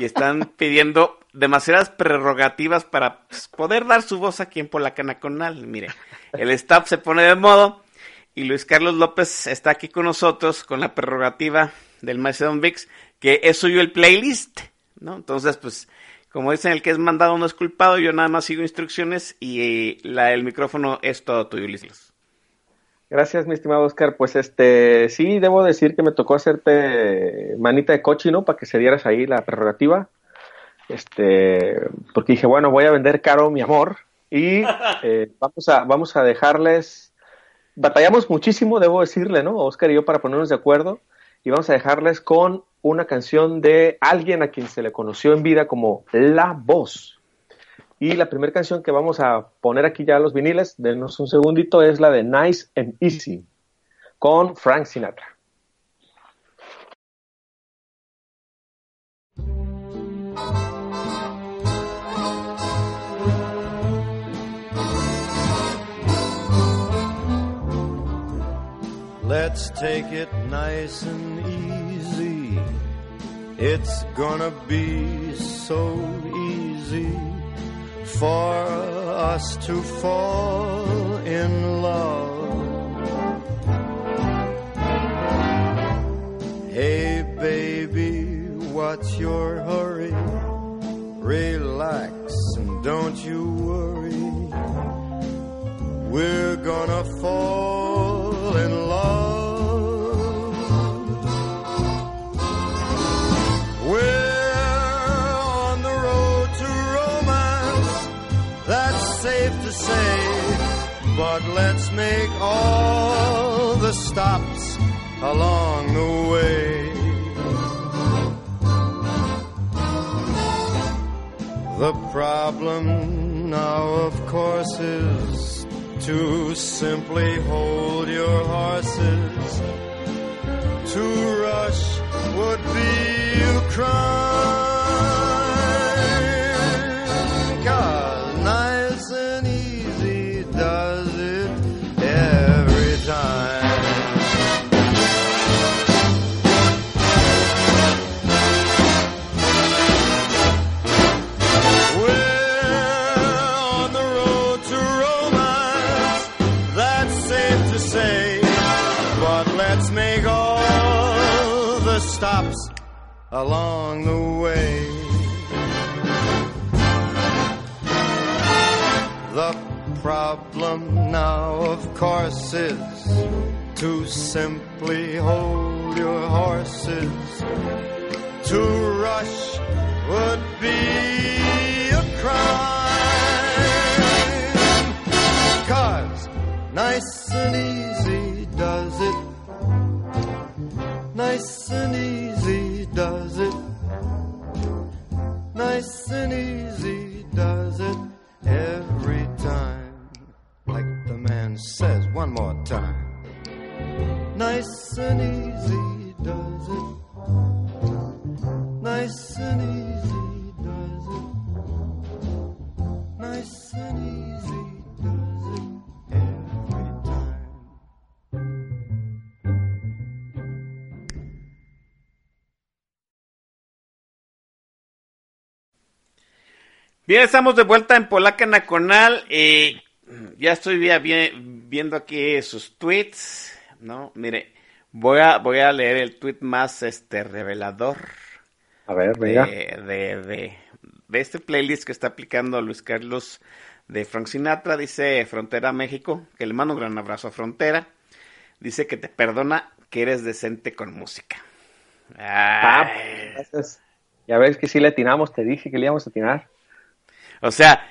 y están pidiendo demasiadas prerrogativas para poder dar su voz aquí en Polacana Conal. Mire, el staff se pone de modo y Luis Carlos López está aquí con nosotros con la prerrogativa del Macedon VIX, que es suyo el playlist, ¿no? Entonces, pues, como dicen, el que es mandado no es culpado, yo nada más sigo instrucciones y la, el micrófono es todo tuyo, Luis. Gracias, mi estimado Oscar. Pues este, sí, debo decir que me tocó hacerte manita de coche, ¿no? Para que se dieras ahí la prerrogativa. Este, porque dije, bueno, voy a vender caro mi amor y [laughs] eh, vamos, a, vamos a dejarles. Batallamos muchísimo, debo decirle, ¿no? Oscar y yo para ponernos de acuerdo y vamos a dejarles con una canción de alguien a quien se le conoció en vida como La Voz. Y la primera canción que vamos a poner aquí ya a los viniles, denos un segundito, es la de Nice and Easy con Frank Sinatra. Let's take it nice and easy. It's gonna be so easy. for us to fall in love. Hey, baby, what's your hurry? Relax and don't you worry. We're gonna fall in love. But let's make all the stops along the way. The problem now, of course, is to simply hold your horses. To rush would be a crime. Along the way. The problem now, of course, is to simply hold your horses. To rush would be a crime. Bien, estamos de vuelta en Polaca Nacional. Eh, ya estoy vi- vi- viendo aquí sus tweets, ¿no? Mire, voy a, voy a leer el tweet más este revelador A ver, de, venga. de, de, de este playlist que está aplicando Luis Carlos de Frank Sinatra. Dice Frontera México, que le mando un gran abrazo a Frontera. Dice que te perdona que eres decente con música. Ah, gracias. Ya ves que sí le atinamos, te dije que le íbamos a atinar. O sea,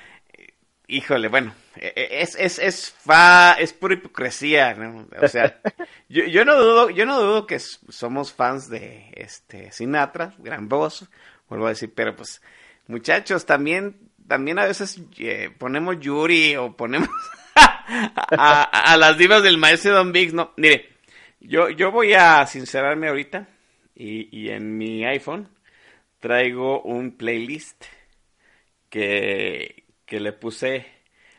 híjole, bueno, eh, eh, es, es, es, fa, es pura hipocresía, ¿no? O sea, [laughs] yo, yo no dudo, yo no dudo que somos fans de este Sinatra, gran voz, vuelvo a decir, pero pues, muchachos, también, también a veces eh, ponemos Yuri o ponemos [laughs] a, a- a las divas del maestro Don Biggs, no, mire, yo, yo voy a sincerarme ahorita y, y en mi iPhone traigo un playlist que, que le puse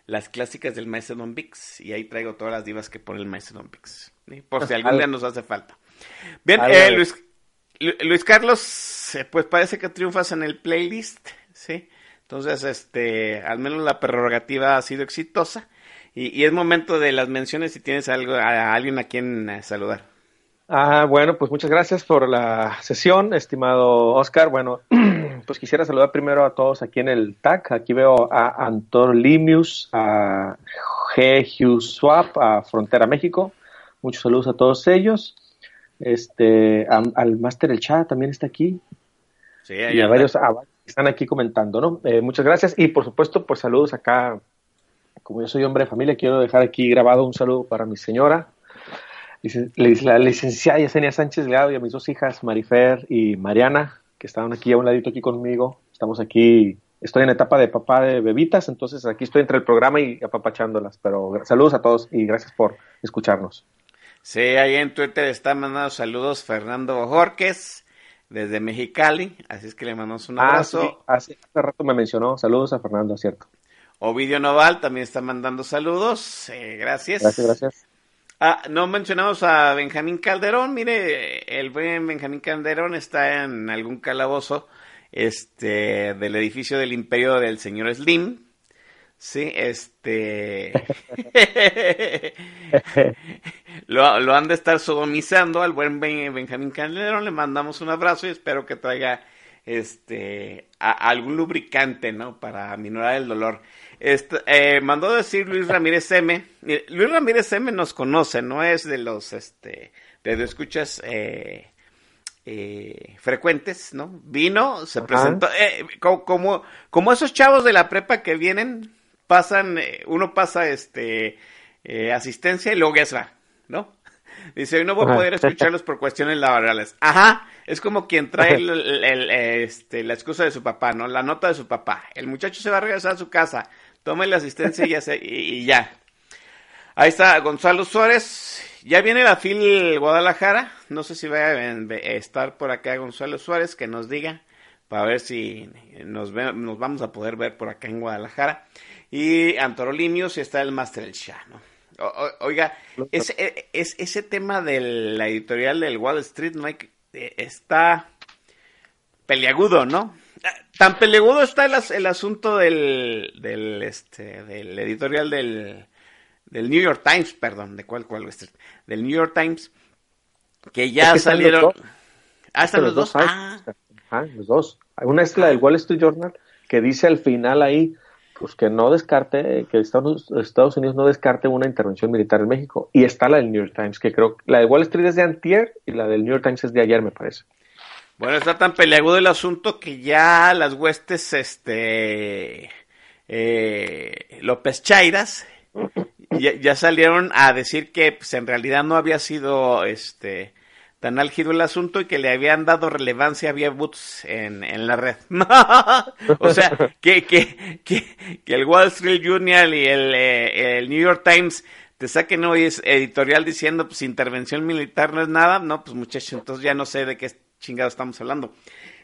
las clásicas del maestro Don Vix y ahí traigo todas las divas que pone el maestro Don Vix, ¿sí? por si [laughs] algún día nos hace falta. Bien, eh, Luis, Lu- Luis Carlos, eh, pues parece que triunfas en el playlist, ¿sí? Entonces, este, al menos la prerrogativa ha sido exitosa y, y es momento de las menciones si tienes algo, a, alguien a quien eh, saludar. Ah, bueno, pues muchas gracias por la sesión, estimado Oscar. Bueno, [clears throat] pues quisiera saludar primero a todos aquí en el TAC. Aquí veo a Anton Limius, a G. Swap, a Frontera México. Muchos saludos a todos ellos. Este, a- al Máster El Chat también está aquí. Sí, y ahí a varios a varios que están aquí comentando, ¿no? Eh, muchas gracias y por supuesto, pues saludos acá. Como yo soy hombre de familia, quiero dejar aquí grabado un saludo para mi señora, la licenciada Yesenia Sánchez Leado y a mis dos hijas, Marifer y Mariana, que estaban aquí a un ladito aquí conmigo. Estamos aquí, estoy en etapa de papá de bebitas, entonces aquí estoy entre el programa y apapachándolas. Pero saludos a todos y gracias por escucharnos. Sí, ahí en Twitter está mandando saludos Fernando Jorques desde Mexicali, así es que le mandamos un Ah, abrazo. sí, hace, hace rato me mencionó. Saludos a Fernando, cierto. Ovidio Noval también está mandando saludos, eh, gracias. Gracias, gracias. Ah, no mencionamos a Benjamín Calderón, mire, el buen Benjamín Calderón está en algún calabozo este del edificio del imperio del señor Slim. Sí, este [laughs] lo, lo han de estar sodomizando al buen Ben- Benjamín Calderón, le mandamos un abrazo y espero que traiga este algún lubricante, ¿no? Para minorar el dolor. Este, eh, mandó decir Luis Ramírez M. Luis Ramírez M nos conoce, no es de los este de escuchas eh, eh, frecuentes, ¿no? Vino, se Ajá. presentó, eh, co- como, como esos chavos de la prepa que vienen, pasan, eh, uno pasa este eh, asistencia y luego ya se va, ¿no? Dice, hoy no voy a poder escucharlos por cuestiones laborales. Ajá, es como quien trae el- el- el, este, la excusa de su papá, ¿no? La nota de su papá. El muchacho se va a regresar a su casa, toma la asistencia y ya, se, y, ya. Ahí está Gonzalo Suárez. Ya viene la FIL Guadalajara. No sé si va a estar por acá Gonzalo Suárez, que nos diga para ver si nos, vamos a poder ver por acá en Guadalajara. Y Antorolimios y está el Master El ¿no? Oiga, ese, e- es, ese tema de la editorial del Wall Street, Mike, eh, está peleagudo, ¿no? Ah, Tan peleagudo está el, as- el asunto del, del, este, del editorial del, del New York Times, perdón, ¿de cuál, cuál? Del New York Times, que ya Es que están los salieron... dos. Ah, están los, dos. hay. Ah. Ajá, los dos. Una es la del Wall Street Journal que dice al final ahí pues que no descarte, que Estados, Estados Unidos no descarte una intervención militar en México. Y está la del New York Times, que creo la de Wall Street es de antier y la del New York Times es de ayer, me parece. Bueno, está tan peleagudo el asunto que ya las huestes, este, eh, López Chairas, ya, salieron a decir que pues, en realidad no había sido, este, tan álgido el asunto y que le habían dado relevancia a boots en, en la red. [laughs] o sea, que, que, que, el Wall Street Journal y el, eh, el New York Times te saquen hoy editorial diciendo pues intervención militar no es nada, no, pues muchachos, entonces ya no sé de qué chingado estamos hablando.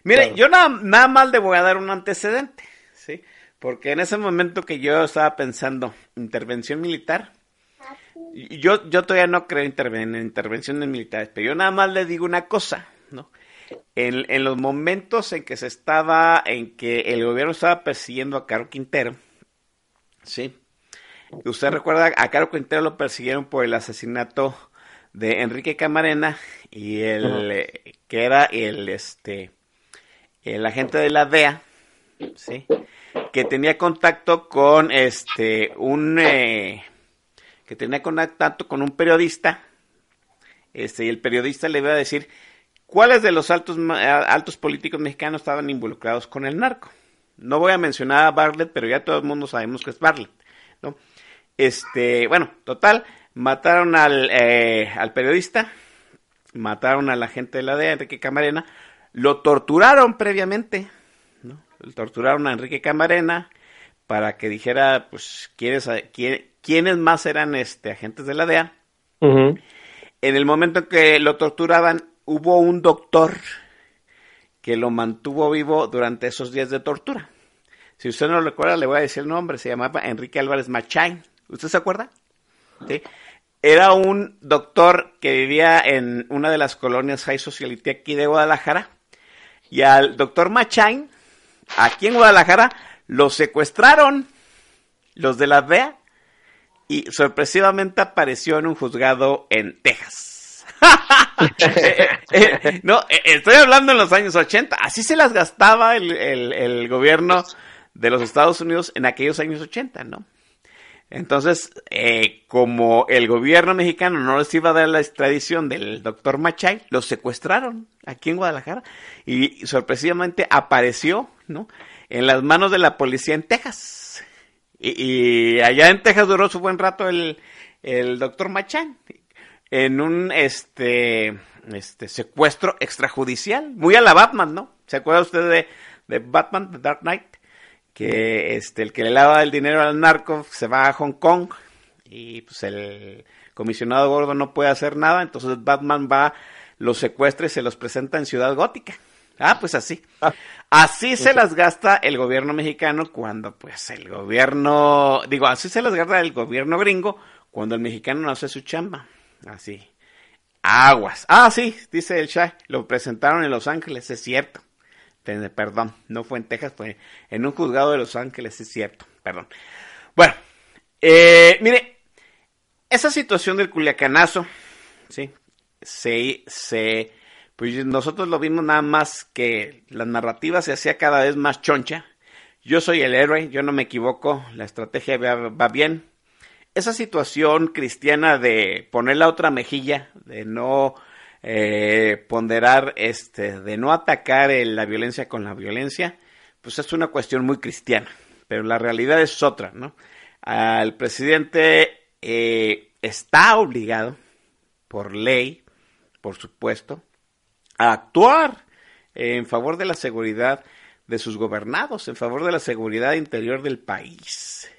Mire, claro. yo nada, nada más le voy a dar un antecedente, ¿sí? Porque en ese momento que yo estaba pensando intervención militar, yo, yo todavía no creo en intervenciones militares, pero yo nada más le digo una cosa, ¿no? En, en, los momentos en que se estaba, en que el gobierno estaba persiguiendo a Caro Quintero, ¿sí? Usted recuerda, a Caro Quintero lo persiguieron por el asesinato de Enrique Camarena y el, uh -huh. eh, que era el, este, el agente de la DEA, ¿sí? Que tenía contacto con, este, un... Eh, que tenía contacto con un periodista, este, y el periodista le iba a decir cuáles de los altos, altos políticos mexicanos estaban involucrados con el narco. No voy a mencionar a Bartlett, pero ya todo el mundo sabemos que es Bartlett, ¿no? Este, bueno, total, mataron al, eh, al periodista, mataron a la gente de la DEA, Enrique Camarena, lo torturaron previamente, ¿no? Torturaron a Enrique Camarena para que dijera, pues, ¿quieres, quién, quiénes más eran este, agentes de la DEA. Uh -huh. En el momento en que lo torturaban, hubo un doctor que lo mantuvo vivo durante esos días de tortura. Si usted no lo recuerda, le voy a decir el nombre. Se llamaba Enrique Álvarez Machain. ¿Usted se acuerda? ¿Sí? Era un doctor que vivía en una de las colonias High Sociality aquí de Guadalajara. Y al doctor Machain, aquí en Guadalajara, lo secuestraron los de la DEA y sorpresivamente apareció en un juzgado en Texas. [laughs] eh, eh, no, estoy hablando en los años 80. Así se las gastaba el, el, el, gobierno de los Estados Unidos en aquellos años 80, ¿no? Entonces, eh, como el gobierno mexicano no les iba a dar la extradición del doctor Machay, los secuestraron aquí en Guadalajara y sorpresivamente apareció, ¿no? En las manos de la policía en Texas. Y, y, allá en Texas duró su buen rato el, el doctor Machan en un este, este secuestro extrajudicial, muy a la Batman, ¿no? ¿Se acuerda usted de, de Batman, The Dark Knight? Que este, el que le lava el dinero al narco se va a Hong Kong y pues el comisionado gordo no puede hacer nada, entonces Batman va, los secuestra y se los presenta en Ciudad Gótica. Ah, pues así. Así se las gasta el gobierno mexicano cuando, pues, el gobierno, digo, así se las gasta el gobierno gringo cuando el mexicano no hace su chamba. Así. Aguas. Ah, sí, dice el Shah, lo presentaron en Los Ángeles, es cierto. Perdón, no fue en Texas, fue en un juzgado de Los Ángeles, es cierto. Perdón. Bueno, eh, mire, esa situación del culiacanazo, sí, se, se, pues nosotros lo vimos nada más que la narrativa se hacía cada vez más choncha. Yo soy el héroe, yo no me equivoco, la estrategia va, va bien. Esa situación cristiana de poner la otra mejilla, de no eh, ponderar, este, de no atacar el, la violencia con la violencia, pues es una cuestión muy cristiana. Pero la realidad es otra, ¿no? El presidente eh, está obligado, por ley, por supuesto, a actuar en favor de la seguridad de sus gobernados, en favor de la seguridad interior del país.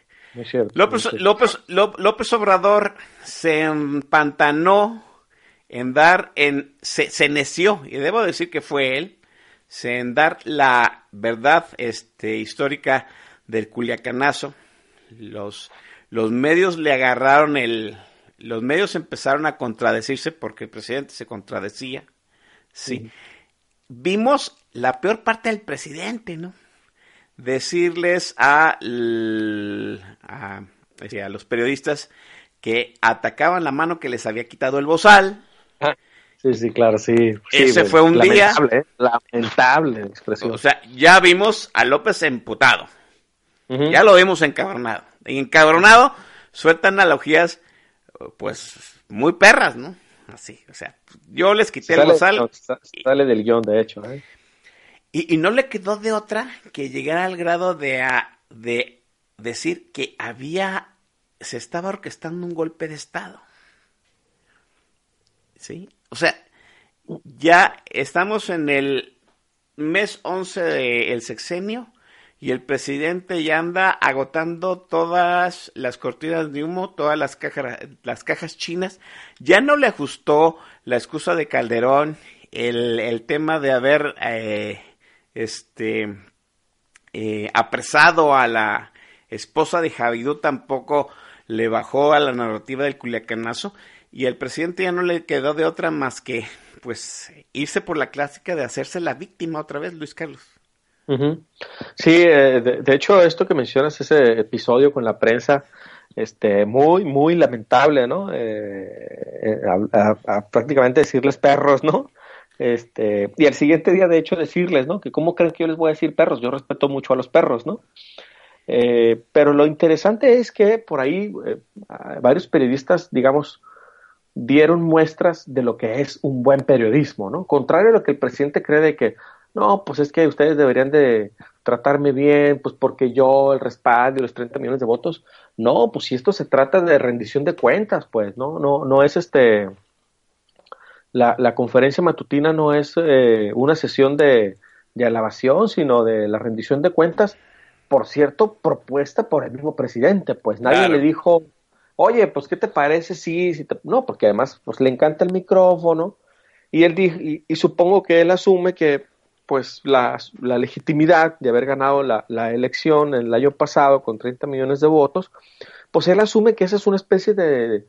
Cierto, López. López, López, Obrador se empantanó en dar, en, se, se, neció, y debo decir que fue él, se en dar la verdad este, histórica del Culiacanazo. Los, los medios le agarraron el, los medios empezaron a contradecirse porque el presidente se contradecía. Sí. Uh -huh. Vimos la peor parte del presidente, ¿no? Decirles a, a, a, los periodistas que atacaban la mano que les había quitado el bozal. [laughs] Sí, sí, claro, sí. güey, fue un día- lamentable, ¿eh? Lamentable expresión. O sea, ya vimos a López emputado. Ya lo vimos encabronado. Y encabronado suelta analogías, pues, muy perras, ¿no? Así, o sea, yo les quité el sale, bozal no, sa- sale del guion, de hecho. ¿eh? y, y no le quedó de otra que llegar al grado de, a- de decir que había, se estaba orquestando un golpe de Estado. ¿Sí? O sea, ya estamos en el mes 11 del sexenio y el presidente ya anda agotando todas las cortinas de humo, todas las cajas, las cajas chinas. Ya no le ajustó la excusa de Calderón, el, el tema de haber eh, este eh, apresado a la esposa de Javidú tampoco le bajó a la narrativa del culiacanazo y el presidente ya no le quedó de otra más que pues irse por la clásica de hacerse la víctima otra vez, Luis Carlos. Sí, eh, de, hecho, esto que mencionas, ese episodio con la prensa, este, muy, muy lamentable, ¿no? Eh, eh, a, prácticamente decirles perros, ¿no? Este, y al siguiente día, de hecho, decirles, ¿no? Que cómo creen que yo les voy a decir perros, yo respeto mucho a los perros, ¿no? Eh, pero lo interesante es que por ahí eh, varios periodistas, digamos, dieron muestras de lo que es un buen periodismo, ¿no? Contrario a lo que el presidente cree de que, no, pues es que ustedes deberían de tratarme bien, pues porque yo el respaldo y los 30 millones de votos, no, pues si esto se trata de rendición de cuentas, pues, ¿no? No, no es este, la, la conferencia matutina no es eh, una sesión de, de alabación, sino de la rendición de cuentas, por cierto, propuesta por el mismo presidente, pues nadie Claro. le dijo, oye, pues ¿qué te parece si, si te-?" no, porque además pues le encanta el micrófono y él dijo, y, supongo que él asume que pues la, la legitimidad de haber ganado la, la elección el año pasado con 30 millones de votos, pues él asume que esa es una especie de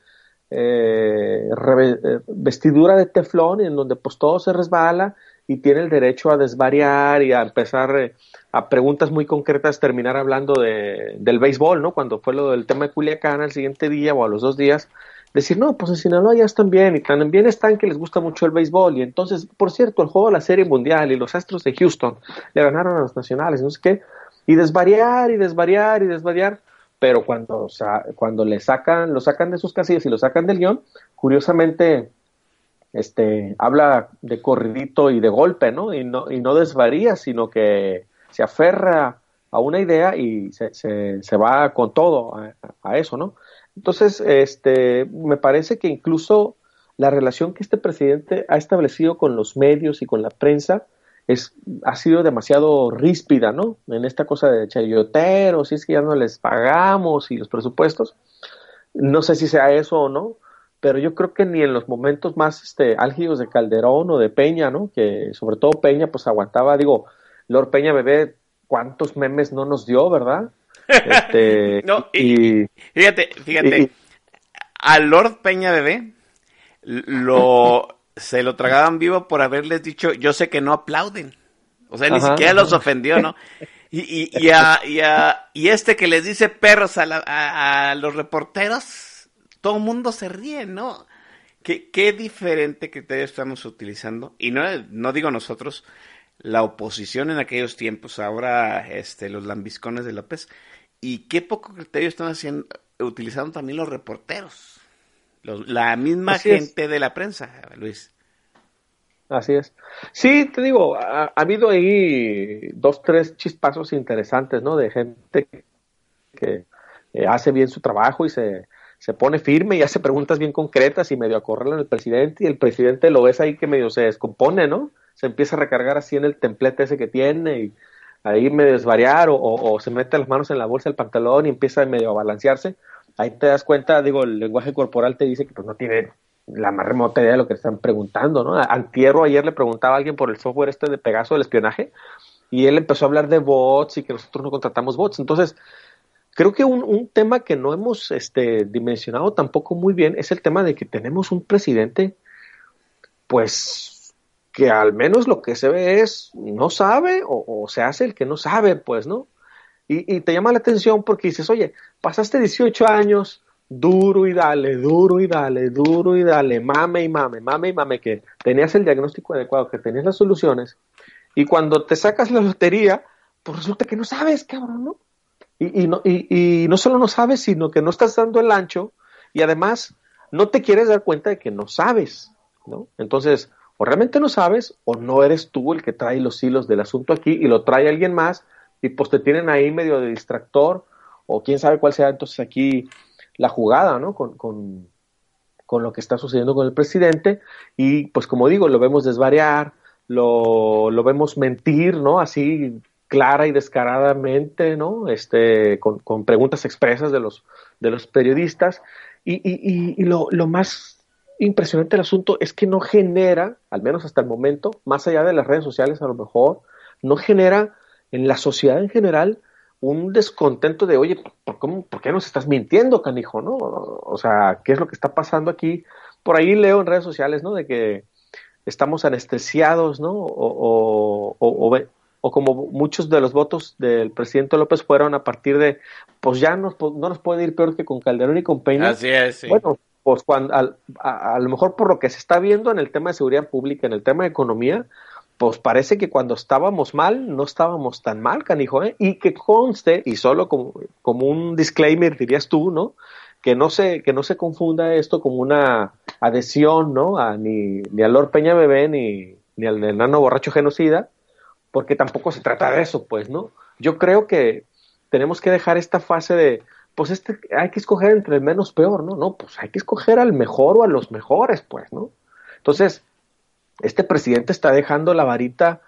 eh, eh, vestidura de teflón en donde pues todo se resbala y tiene el derecho a desvariar y a empezar eh, a preguntas muy concretas, terminar hablando de, del béisbol, ¿no? Cuando fue lo del tema de Culiacán al siguiente día o a los dos días, decir, no, pues en Sinaloa ya están bien y tan bien están que les gusta mucho el béisbol y entonces, por cierto, el juego de la Serie Mundial y los Astros de Houston le ganaron a los nacionales, no sé qué, y desvariar y desvariar y desvariar, pero cuando, o sea, cuando le sacan, lo sacan de sus casillas y lo sacan del guion, curiosamente este, habla de corridito y de golpe, ¿no? Y no, y no desvaría, sino que se aferra a una idea y se, se, va con todo a, a eso, ¿no? Entonces, este, me parece que incluso la relación que este presidente ha establecido con los medios y con la prensa es, ha sido demasiado ríspida, ¿no? En esta cosa de chayoteros, si es que ya no les pagamos y los presupuestos. No sé si sea eso o no, pero yo creo que ni en los momentos más este, álgidos de Calderón o de Peña, ¿no? Que sobre todo Peña pues aguantaba, digo, Lord Peña bebé, ¿cuántos memes no nos dio, verdad? Este, [laughs] No, y- y, Fíjate, fíjate, y- a Lord Peña Bebé lo se lo tragaban vivo por haberles dicho, yo sé que no aplauden. O sea, ni Ajá, siquiera ajá. los ofendió, ¿no? Y, y, y, [laughs] a, y, a- y este que les dice perros a, la- a- a los reporteros, todo el mundo se ríe, ¿no? ¿Qué, qué diferente criterio estamos utilizando? Y no, no digo nosotros, la oposición en aquellos tiempos, ahora este, los lambiscones de López, y qué poco criterio están haciendo, utilizando también los reporteros, los- la misma Así es. gente de la prensa, Luis. Así es. Sí, te digo, ha, ha habido ahí dos, tres chispazos interesantes, ¿no? De gente que eh, hace bien su trabajo y se, se pone firme y hace preguntas bien concretas y medio acorralan al presidente y el presidente lo ves ahí que medio se descompone, ¿no? Se empieza a recargar así en el templete ese que tiene y ahí medio desvariar o, se mete las manos en la bolsa del pantalón y empieza medio a balancearse. Ahí te das cuenta, digo, el lenguaje corporal te dice que pues no tiene la más remota idea de lo que están preguntando, ¿no? Antiero ayer le preguntaba a alguien por el software este de Pegaso del espionaje y él empezó a hablar de bots y que nosotros no contratamos bots. Entonces, creo que un, un tema que no hemos este, dimensionado tampoco muy bien es el tema de que tenemos un presidente, pues, que al menos lo que se ve es no sabe o, se hace el que no sabe, pues, ¿no? Y, te llama la atención porque dices, oye, pasaste 18 años duro y dale, duro y dale, duro y dale, mame y mame, mame y mame, que tenías el diagnóstico adecuado, que tenías las soluciones, y cuando te sacas la lotería, pues resulta que no sabes, cabrón, ¿no? Y, y no, y, y no solo no sabes, sino que no estás dando el ancho, y además no te quieres dar cuenta de que no sabes, ¿no? Entonces, o realmente no sabes, o no eres tú el que trae los hilos del asunto aquí y lo trae alguien más, y pues te tienen ahí medio de distractor, o quién sabe cuál sea entonces aquí la jugada, ¿no? Con, con, con lo que está sucediendo con el presidente, y pues como digo, lo vemos desvariar, lo, lo vemos mentir, ¿no? Así clara y descaradamente, ¿no? Este, con, con preguntas expresas de los, de los periodistas. Y, y, y lo, lo, más impresionante del asunto es que no genera, al menos hasta el momento, más allá de las redes sociales a lo mejor, no genera en la sociedad en general un descontento de, oye, ¿por, cómo, ¿por qué nos estás mintiendo, canijo? ¿no? O sea, ¿qué es lo que está pasando aquí? Por ahí leo en redes sociales, ¿no? De que estamos anestesiados, ¿no? O, o, o, o, como muchos de los votos del presidente López fueron a partir de, pues ya nos, no nos puede ir peor que con Calderón y con Peña. Así es, sí. Bueno, pues cuando, a, a, a, lo mejor por lo que se está viendo en el tema de seguridad pública, en el tema de economía, pues parece que cuando estábamos mal, no estábamos tan mal, canijo, ¿eh? Y que conste, y solo como, como un disclaimer dirías tú, ¿no? Que no se, que no se confunda esto como una adhesión, ¿no? A, ni, ni a Lord Peña Bebé, ni, ni al enano borracho genocida, porque tampoco se trata de eso, pues, ¿no? Yo creo que tenemos que dejar esta fase de, pues este, hay que escoger entre el menos peor, ¿no? No, pues hay que escoger al mejor o a los mejores, pues, ¿no? Entonces, este presidente está dejando la varita,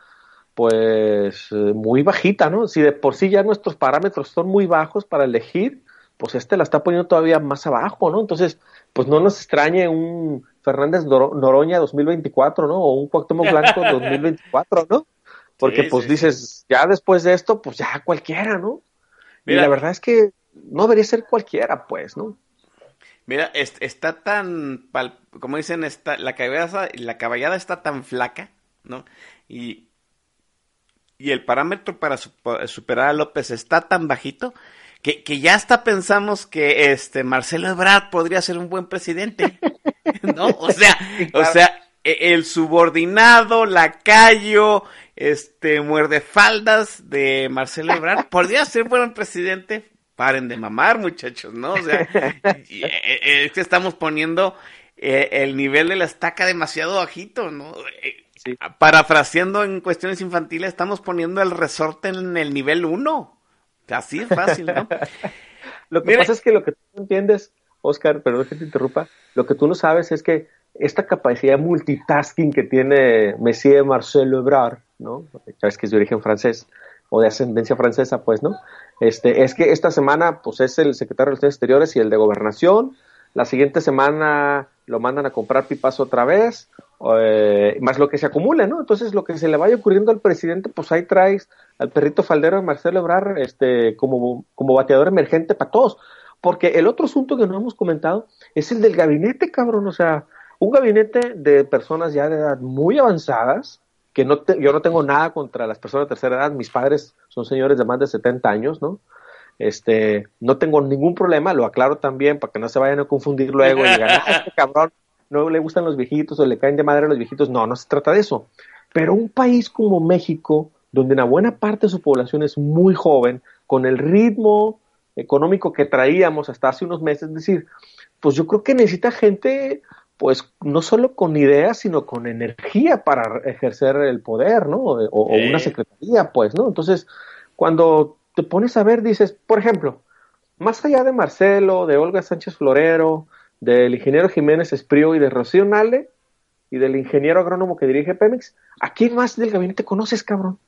pues, muy bajita, ¿no? Si de por sí ya nuestros parámetros son muy bajos para elegir, pues este la está poniendo todavía más abajo, ¿no? Entonces, pues no nos extrañe un Fernández Noroña 2024, ¿no? O un Cuauhtémoc Blanco [laughs] 2024, ¿no? Porque sí, pues sí, dices, sí. ya después de esto, pues ya cualquiera, ¿no? Mira, y la verdad es que no debería ser cualquiera, pues, ¿no? Mira, está tan, como dicen, está, la, cabeza, la caballada está tan flaca, ¿no? Y, y el parámetro para superar a López está tan bajito que, que ya hasta pensamos que este Marcelo Ebrard podría ser un buen presidente, [laughs] ¿no? O sea, o sea, el subordinado, lacayo, este muerde faldas de Marcelo Ebrard podría ser buen presidente paren de mamar, muchachos, ¿no? O sea, [laughs] es que estamos poniendo eh, el nivel de la estaca demasiado bajito, ¿no? Eh, sí. Parafraseando en cuestiones infantiles, estamos poniendo el resorte en el nivel 1. Así es fácil, ¿no? [laughs] lo que pasa es que lo que tú entiendes, Oscar, perdón que te interrumpa, lo que tú no sabes es que esta capacidad de multitasking que tiene Messier Marcelo Ebrard, ¿no? Sabes que es de origen francés, o de ascendencia francesa, pues, ¿no? Este, es que esta semana, pues, es el secretario de Relaciones Exteriores y el de Gobernación. La siguiente semana lo mandan a comprar pipas otra vez, eh, más lo que se acumule, ¿no? Entonces, lo que se le vaya ocurriendo al presidente, pues ahí traes al perrito faldero de Marcelo Ebrard, este, como, como bateador emergente para todos. Porque el otro asunto que no hemos comentado es el del gabinete, cabrón. O sea, un gabinete de personas ya de edad muy avanzadas, que no te, yo no tengo nada contra las personas de tercera edad, mis padres son señores de más de 70 años, ¿no? Este, no tengo ningún problema, lo aclaro también para que no se vayan a confundir luego y digan, ah, [laughs] este cabrón no le gustan los viejitos o le caen de madre a los viejitos. No, no se trata de eso. Pero un país como México, donde una buena parte de su población es muy joven, con el ritmo económico que traíamos hasta hace unos meses, es decir, pues yo creo que necesita gente pues no solo con ideas, sino con energía para ejercer el poder, ¿no? O, o eh. una secretaría, pues, ¿no? Entonces, cuando te pones a ver, dices, por ejemplo, más allá de Marcelo, de Olga Sánchez Florero, del ingeniero Jiménez Esprío y de Rocío Nale, y del ingeniero agrónomo que dirige Pemex, ¿a quién más del gabinete conoces, cabrón?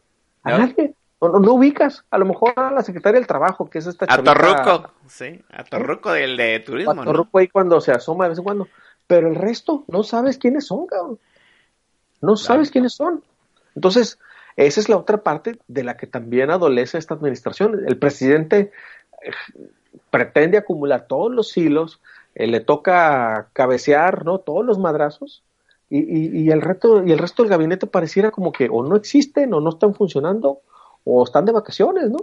A no. nadie. No, no, no, ubicas, a lo mejor a la secretaria del trabajo, que es esta A Torruco, sí, a Torruco del de turismo. A Torruco ahí cuando se asoma de vez en cuando pero el resto no sabes quiénes son, cabrón. No sabes quiénes son. Entonces, esa es la otra parte de la que también adolece esta administración. El presidente eh, pretende acumular todos los hilos, eh, le toca cabecear, ¿no? Todos los madrazos. Y, y, y, el resto, y el resto del gabinete pareciera como que o no existen, o no están funcionando, o están de vacaciones, ¿no?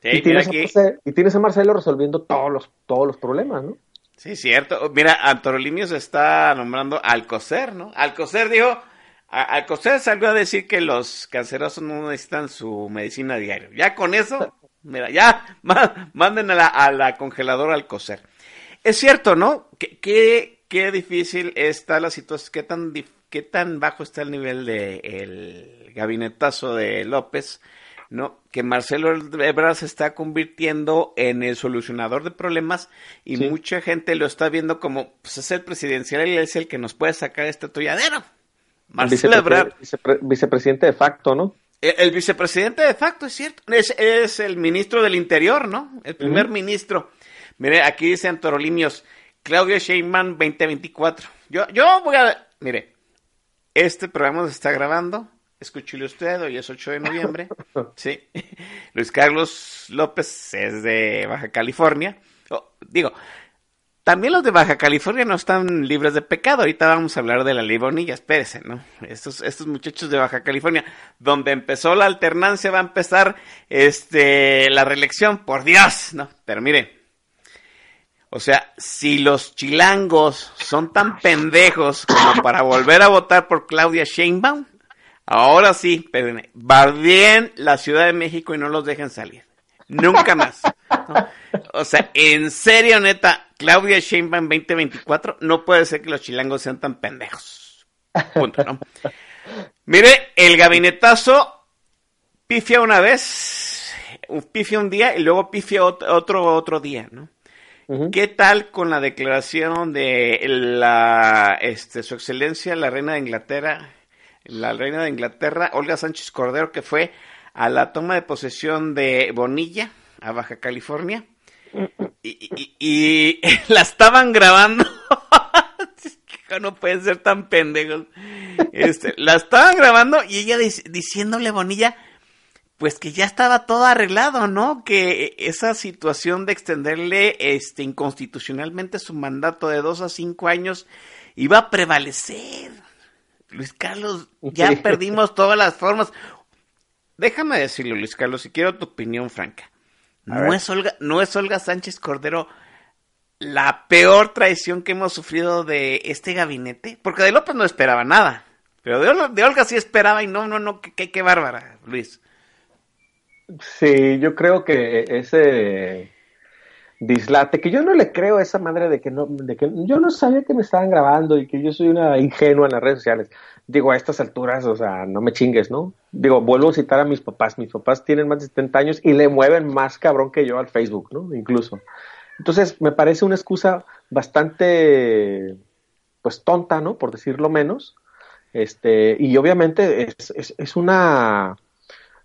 Sí, y, tienes a Marcelo, y tienes a Marcelo resolviendo todos los, todos los problemas, ¿no? Sí, cierto. Mira, Antorolimios está nombrando Alcocer, ¿no? Alcocer dijo, Alcocer salió a decir que los cancerosos no necesitan su medicina diario. Ya con eso, mira, ya [laughs] ma- manden a la, a la congeladora Alcocer. Es cierto, ¿no? ¿Qué, qué, qué difícil está la situación, qué tan, qué tan bajo está el nivel de el gabinetazo de López, ¿no? Que Marcelo Ebrard se está convirtiendo en el solucionador de problemas y Sí. mucha gente lo está viendo como, pues es el presidencial y es el que nos puede sacar este atolladero. Marcelo Vicepre- Ebrard, vicepre- vicepresidente de facto, ¿no? el, el vicepresidente de facto, es cierto, es, es el ministro del Interior, ¿no? El primer ministro. Mire, aquí dice Antorolinios, Claudia Sheinbaum 2024. Yo, yo voy a, mire, este programa se está grabando, escúchele usted, hoy es 8 de noviembre, sí. [laughs] Luis Carlos López es de Baja California. Oh, digo, también los de Baja California no están libres de pecado. Ahorita vamos a hablar de la ley Bonilla, espérese, ¿no? Estos, estos muchachos de Baja California, donde empezó la alternancia, va a empezar este la reelección, por Dios, ¿no? Pero mire, o sea, si los chilangos son tan pendejos como para volver a votar por Claudia Sheinbaum, ahora sí, espérenme, bardeen la Ciudad de México y no los dejen salir. Nunca más. ¿no? O sea, en serio, neta, Claudia Sheinbaum 2024, no puede ser que los chilangos sean tan pendejos. Punto, ¿no? Mire, el gabinetazo pifia una vez, pifia un día y luego pifia ot- otro, otro día, ¿no? ¿Qué tal con la declaración de la, este, su excelencia, la reina de Inglaterra, la reina de Inglaterra, Olga Sánchez Cordero, que fue a la toma de posesión de Bonilla, a Baja California, y, [laughs] la estaban grabando. [laughs] No pueden ser tan pendejos. Este, la estaban grabando y ella dic- diciéndole Bonilla, pues que ya estaba todo arreglado, ¿no? Que esa situación de extenderle este inconstitucionalmente su mandato de dos a cinco años iba a prevalecer. Luis Carlos, ya perdimos todas las formas. Déjame decirlo, Luis Carlos, si quiero tu opinión franca. ¿No es, Olga, ¿No es Olga Sánchez Cordero la peor traición que hemos sufrido de este gabinete? Porque de López no esperaba nada. Pero de, Ol- de Olga sí esperaba y no, no, no, qué, qué bárbara, Luis. Sí, yo creo que ese dislate, que yo no le creo a esa madre de que no, de que yo no sabía que me estaban grabando y que yo soy una ingenua en las redes sociales. Digo, a estas alturas, o sea, no me chingues, ¿no? Digo, vuelvo a citar a mis papás. Mis papás tienen más de 70 años y le mueven más cabrón que yo al Facebook, ¿no? Incluso. Entonces, me parece una excusa bastante, pues, tonta, ¿no? Por decirlo menos. Este, y obviamente es, es, es una,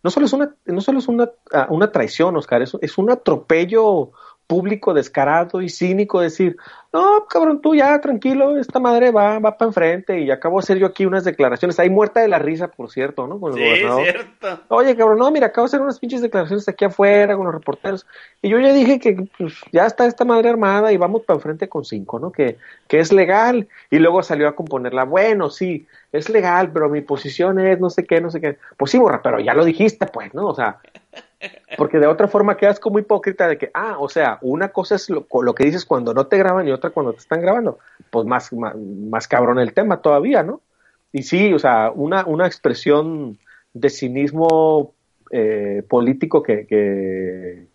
no solo es una, no solo es una, ah, una traición, Oscar, es, es un atropello público descarado y cínico decir, no, cabrón, tú ya tranquilo, esta madre va, va para enfrente y acabo de hacer yo aquí unas declaraciones, ahí muerta de la risa, por cierto, ¿no? Con el gobernador. cierto. Oye, cabrón, no, mira, acabo de hacer unas pinches declaraciones aquí afuera con los reporteros. Y yo ya dije que pues, ya está esta madre armada y vamos para enfrente con cinco, ¿no? Que, que es legal. Y luego salió a componerla, bueno, sí, es legal, pero mi posición es no sé qué, no sé qué. Pues sí, borra, pero ya lo dijiste, pues, ¿no? O sea, porque de otra forma quedas como hipócrita de que, ah, o sea, una cosa es lo, que dices cuando no te graban y otra cuando te están grabando. Pues más, más, cabrón el tema todavía, ¿no? Y sí, o sea, una, una expresión de cinismo eh, político que, que,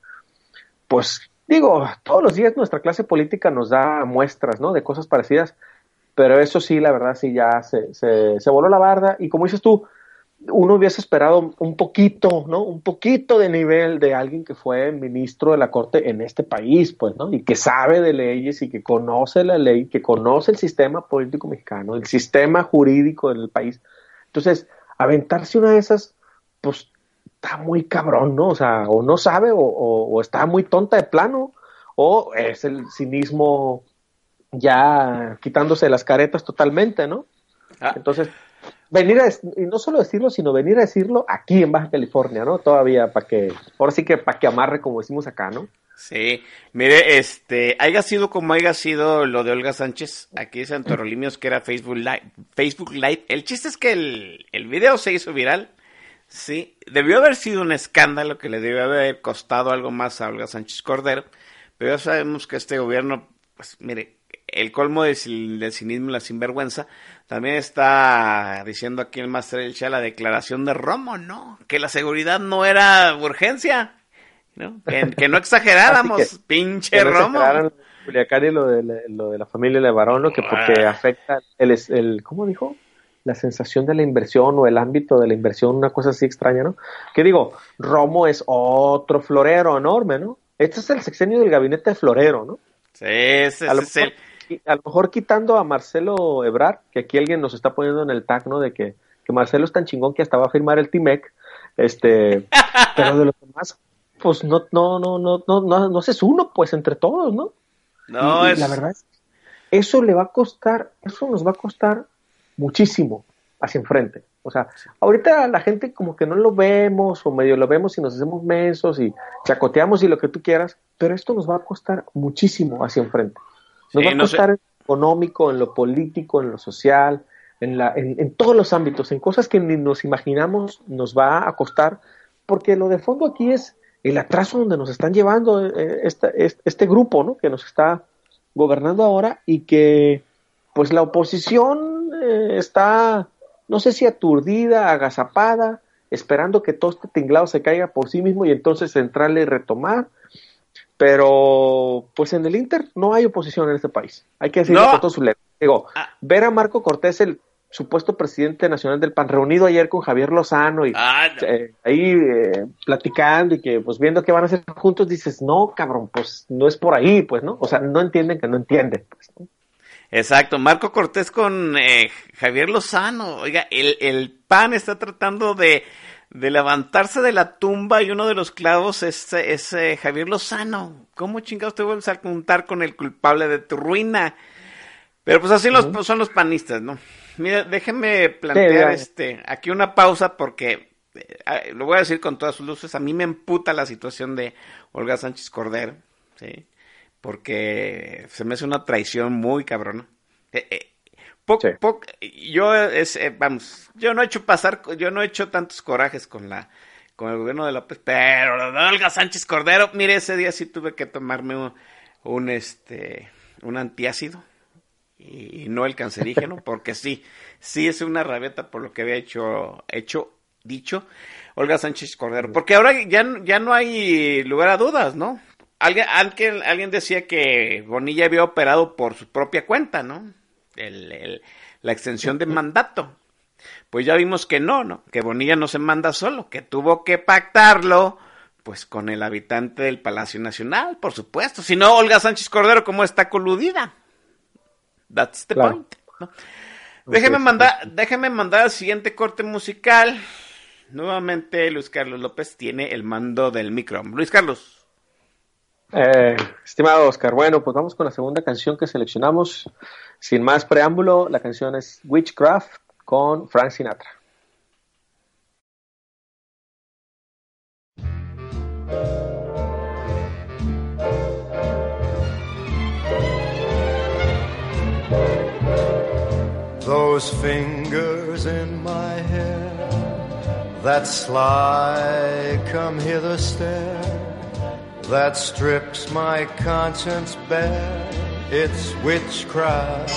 pues, digo, todos los días nuestra clase política nos da muestras, ¿no? De cosas parecidas, pero eso sí, la verdad, sí, ya se, se, se voló la barda. Y como dices tú, uno hubiese esperado un poquito, ¿no? Un poquito de nivel de alguien que fue ministro de la Corte en este país, pues, ¿no? Y que sabe de leyes y que conoce la ley, que conoce el sistema político mexicano, el sistema jurídico del país. Entonces, aventarse una de esas, pues, está muy cabrón, ¿no? O sea, o no sabe, o, o, o está muy tonta de plano, o es el cinismo ya quitándose las caretas totalmente, ¿no? Ah. Entonces, venir a, y no solo decirlo, sino venir a decirlo aquí en Baja California, ¿no? Todavía para que, ahora sí que para que amarre, como decimos acá, ¿no? Sí, mire, este, haya sido como haya sido lo de Olga Sánchez, aquí dice Antorolimios que era Facebook Live, Facebook Live. El chiste es que el, el video se hizo viral, sí, debió haber sido un escándalo que le debió haber costado algo más a Olga Sánchez Cordero, pero ya sabemos que este gobierno pues mire, el colmo del, cin- del cinismo y la sinvergüenza, también está diciendo aquí el Master El la declaración de Romo, ¿no? Que la seguridad no era urgencia, ¿no? Que, que no [laughs] exageráramos, que- pinche Que no Romo. Culiacán y lo de, la- lo de la familia Levarón, ¿no? que porque Ah. afecta el, el, ¿cómo dijo? La sensación de la inversión o el ámbito de la inversión, una cosa así extraña, ¿no? Que digo, Romo es otro florero enorme, ¿no? Este es el sexenio del gabinete de florero, ¿no? Sí, ese, ese es el... a lo mejor quitando a Marcelo Ebrard, que aquí alguien nos está poniendo en el tag, ¿no? De que, que Marcelo es tan chingón que hasta va a firmar el Timec, este, [laughs] pero de los demás, pues no, no, no, no, no, no, no es uno, pues entre todos, ¿no? No, Y- y es... la verdad es eso le va a costar, eso nos va a costar muchísimo hacia enfrente. O sea, ahorita la gente como que no lo vemos o medio lo vemos y nos hacemos mensos y chacoteamos y lo que tú quieras, pero esto nos va a costar muchísimo hacia enfrente. Nos Sí, va a no sé. costar en lo económico, en lo político, en lo social, en, la, en, en todos los ámbitos, en cosas que ni nos imaginamos nos va a costar, porque lo de fondo aquí es el atraso donde nos están llevando esta- este, este grupo, ¿no? Que nos está gobernando ahora y que pues la oposición eh, está, no sé si aturdida, agazapada, esperando que todo este tinglado se caiga por sí mismo y entonces entrarle y retomar. Pero pues en el Inter no hay oposición en este país. Hay que decirlo No. su letra. Digo, Ah. ver a Marco Cortés, el supuesto presidente nacional del PAN, reunido ayer con Javier Lozano y Ah, no. eh, ahí eh, platicando y que pues viendo qué van a hacer juntos, dices, no, cabrón, pues no es por ahí, pues, ¿no? O sea, no entienden que no entienden. Pues, ¿no? Exacto, Marco Cortés con eh, Javier Lozano. Oiga, el, el PAN está tratando de, de levantarse de la tumba y uno de los clavos es, es eh, Javier Lozano. ¿Cómo chingados te vuelves a juntar con el culpable de tu ruina? Pero pues así los, son los panistas, ¿no? Mira, déjenme plantear este aquí una pausa porque eh, lo voy a decir con todas sus luces. A mí me emputa la situación de Olga Sánchez Cordero, ¿sí? Porque se me hace una traición muy cabrona. Eh, eh, po- Sí. yo es, eh, vamos, yo no he hecho pasar, yo no he hecho tantos corajes con la con el gobierno de López, pero Olga Sánchez Cordero, mire, ese día sí tuve que tomarme un, un, este un antiácido y, y no el cancerígeno, [laughs] porque sí, sí es una rabieta por lo que había hecho, hecho, dicho Olga Sánchez Cordero. Porque ahora ya, ya no hay lugar a dudas, ¿no? Alguien, alguien, alguien decía que Bonilla había operado por su propia cuenta, ¿no? El, el- la extensión de mandato. Pues ya vimos que no, ¿no? Que Bonilla no se manda solo, que tuvo que pactarlo, pues con el habitante del Palacio Nacional, por supuesto. Si no, Olga Sánchez Cordero, ¿cómo está coludida? That's the Claro. point. ¿no? Déjeme mandar, déjeme mandar al siguiente corte musical. Nuevamente Luis Carlos López tiene el mando del micro. Luis Carlos. Eh, estimado Oscar, bueno, pues vamos con la segunda canción que seleccionamos. Sin más preámbulo, la canción es Witchcraft con Frank Sinatra. Those fingers in my hair, that sly come hither stare, that strips my conscience bare, it's witchcraft.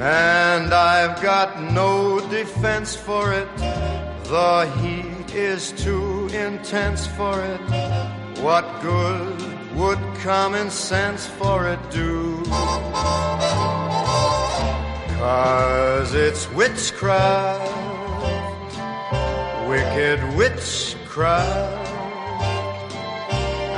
And I've got no defense for it, the heat is too intense for it. What good would common sense for it do? Cause it's witchcraft, wicked witchcraft.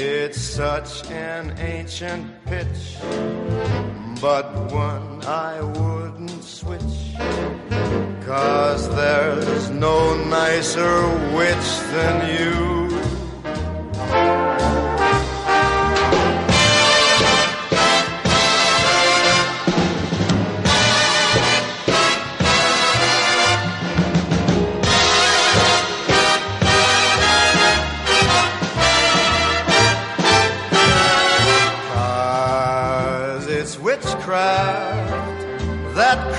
It's such an ancient pitch, but one I wouldn't switch. Cause there's no nicer witch than you.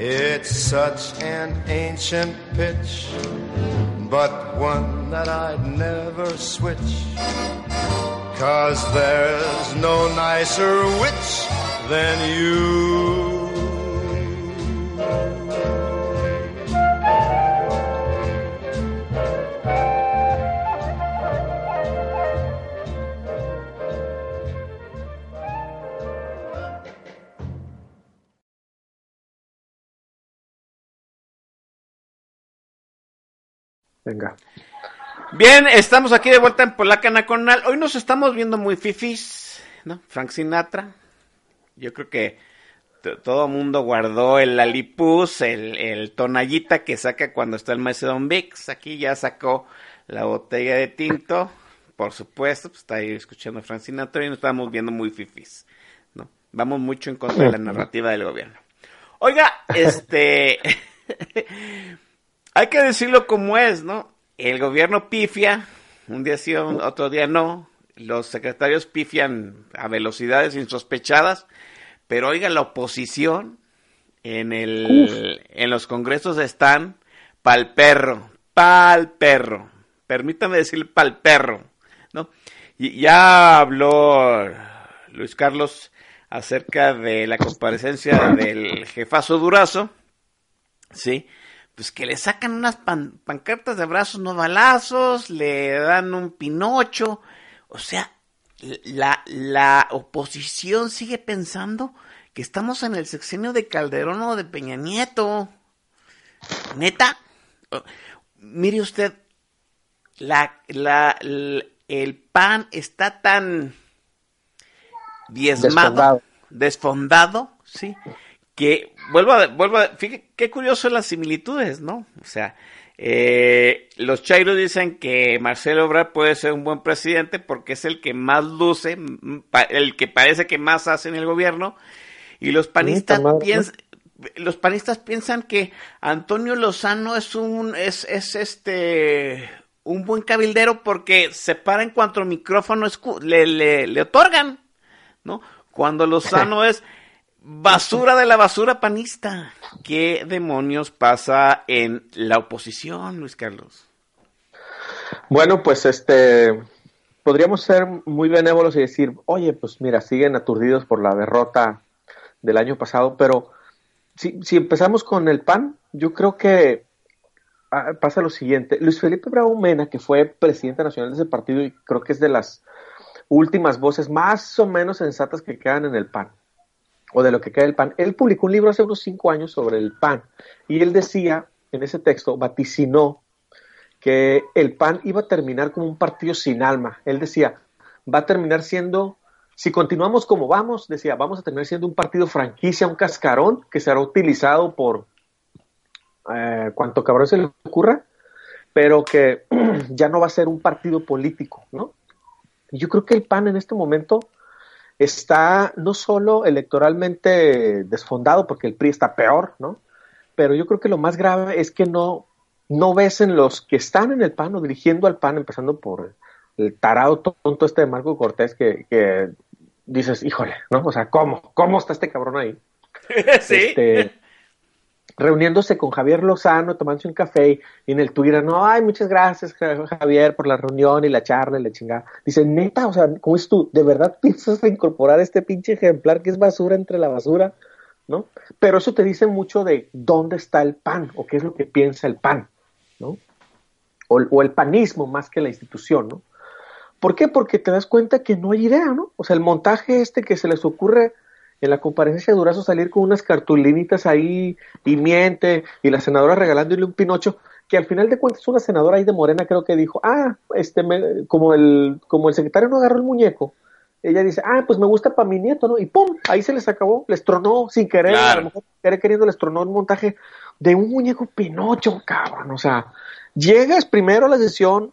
It's such an ancient pitch, but one that I'd never switch. Cause there's no nicer witch than you. Venga. Bien, estamos aquí de vuelta en Polaca Nacional. Hoy nos estamos viendo muy fifis, ¿no? Frank Sinatra. Yo creo que todo el mundo guardó el Lalipus, el, el tonallita que saca cuando está el Macedon Vix. Aquí ya sacó la botella de tinto. Por supuesto, pues está ahí escuchando a Frank Sinatra y nos estamos viendo muy fifis, ¿no? Vamos mucho en contra de la narrativa del gobierno. Oiga, este... [laughs] Hay que decirlo como es, ¿no? El gobierno pifia, un día sí, otro día no. Los secretarios pifian a velocidades insospechadas, pero oiga, la oposición en el en los congresos están pa'l perro, pa'l perro. Permítame decir pa'l perro, ¿no? Y ya habló Luis Carlos acerca de la comparecencia del jefazo Durazo, ¿sí? Pues que le sacan unas pan- pancartas de brazos no balazos, le dan un pinocho, o sea, la, la oposición sigue pensando que estamos en el sexenio de Calderón o de Peña Nieto. Neta, Oh, mire usted, la, la, el PAN está tan diezmado, Desfondado. desfondado, sí, que vuelvo a, vuelvo a, fíjate qué curioso las similitudes, ¿no? O sea, eh, los chairos dicen que Marcelo Obrador puede ser un buen presidente porque es el que más luce, el que parece que más hace en el gobierno, y los panistas piensan, los panistas piensan que Antonio Lozano es un, es, es este, un buen cabildero porque se para en cuanto el micrófono le, le otorgan, ¿no? Cuando [laughs] Lozano es basura de la basura panista. ¿Qué demonios pasa en la oposición, Luis Carlos? Bueno, pues este podríamos ser muy benévolos y decir, oye, pues mira, siguen aturdidos por la derrota del año pasado, pero si, empezamos con el PAN, yo creo que ah, pasa lo siguiente. Luis Felipe Bravo Mena, que fue presidente nacional de ese partido y creo que es de las últimas voces más o menos sensatas que quedan en el PAN, o de lo que queda del PAN, él publicó un libro hace unos cinco años sobre el PAN y él decía en ese texto, vaticinó que el PAN iba a terminar como un partido sin alma. Él decía, va a terminar siendo, si continuamos como vamos, decía, vamos a terminar siendo un partido franquicia, un cascarón que será utilizado por eh, cuanto cabrón se le ocurra, pero que [clears throat] ya no va a ser un partido político, ¿no? Yo creo que el PAN en este momento está no solo electoralmente desfondado, porque el PRI está peor, ¿no? Pero yo creo que lo más grave es que no, no ves en los que están en el PAN o dirigiendo al PAN, empezando por el tarado tonto este de Marco Cortés, que, que dices, híjole, ¿no? O sea, ¿cómo? ¿Cómo está este cabrón ahí? [laughs] sí. Este, reuniéndose con Javier Lozano, tomándose un café y, en el Twitter, no, ay, muchas gracias Ja- Javier por la reunión y la charla y la chingada. Dice, neta, o sea, ¿cómo es tú? ¿De verdad piensas reincorporar este pinche ejemplar que es basura entre la basura? ¿No? Pero eso te dice mucho de dónde está el pan o qué es lo que piensa el pan, ¿no? O, o el panismo más que la institución, ¿no? ¿Por qué? Porque te das cuenta que no hay idea, ¿no? O sea, el montaje este que se les ocurre en la comparecencia de Durazo salir con unas cartulinitas ahí y miente y la senadora regalándole un pinocho que al final de cuentas una senadora ahí de Morena creo que dijo, ah, este, me- como el como el secretario no agarró el muñeco, ella dice, ah, pues me gusta para mi nieto, ¿no? Y pum, ahí se les acabó, les tronó sin querer, Claro. a lo mejor querer queriendo les tronó un montaje de un muñeco Pinocho, cabrón, o sea, llegas primero a la sesión,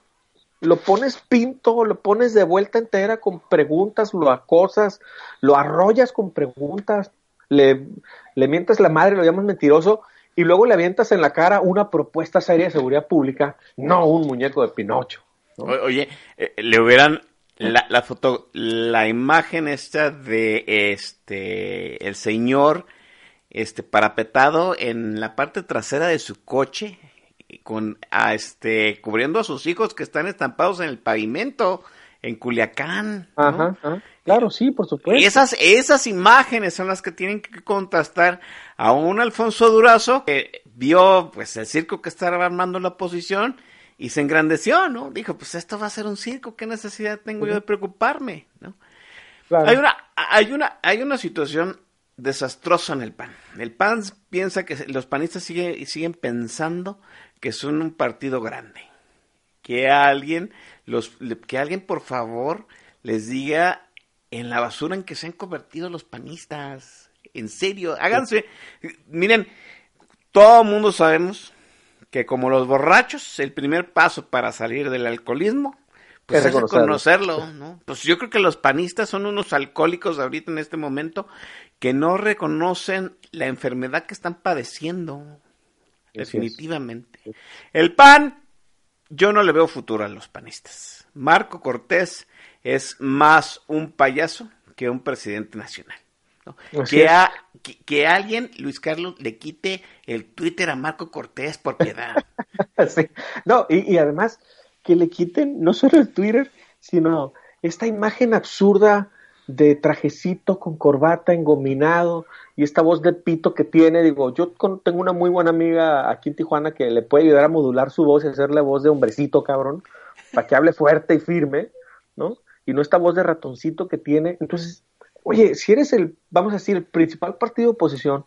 lo pones pinto, lo pones de vuelta entera con preguntas, lo acosas, lo arrollas con preguntas, le, le mientas la madre, lo llamas mentiroso, y luego le avientas en la cara una propuesta seria de seguridad pública, no un muñeco de Pinocho. Oye, eh, le hubieran la, la foto, la imagen esta de este el señor este parapetado en la parte trasera de su coche con a este cubriendo a sus hijos que están estampados en el pavimento en Culiacán. ¿no? Ajá, ajá. Claro, sí, por supuesto. Esas, esas imágenes son las que tienen que contrastar a un Alfonso Durazo que vio pues el circo que estaba armando la oposición y se engrandeció, ¿no? Dijo, pues esto va a ser un circo, ¿qué necesidad tengo yo de preocuparme? ¿no? Claro. Hay una, hay una, hay una situación desastrosa en el PAN. El PAN piensa que los panistas siguen, siguen pensando que son un partido grande. Que alguien, los, que alguien por favor les diga en la basura en que se han convertido los panistas. En serio, háganse. Miren, todo el mundo sabemos que como los borrachos, el primer paso para salir del alcoholismo pues Es reconocerlo, ¿no? Pues yo creo que los panistas son unos alcohólicos ahorita en este momento que no reconocen la enfermedad que están padeciendo. Definitivamente. El PAN, yo no le veo futuro a los panistas. Marco Cortés es más un payaso que un presidente nacional. Que, a- que, que alguien, Luis Carlos, le quite el Twitter a Marco Cortés por piedad. [laughs] Sí. No, y, y además que le quiten no solo el Twitter, sino esta imagen absurda de trajecito con corbata engominado y esta voz de pito que tiene. Digo, yo con- tengo una muy buena amiga aquí en Tijuana que le puede ayudar a modular su voz y hacerle voz de hombrecito, cabrón, para que hable fuerte y firme, ¿no? Y no esta voz de ratoncito que tiene. Entonces, oye, si eres el, vamos a decir, el principal partido de oposición,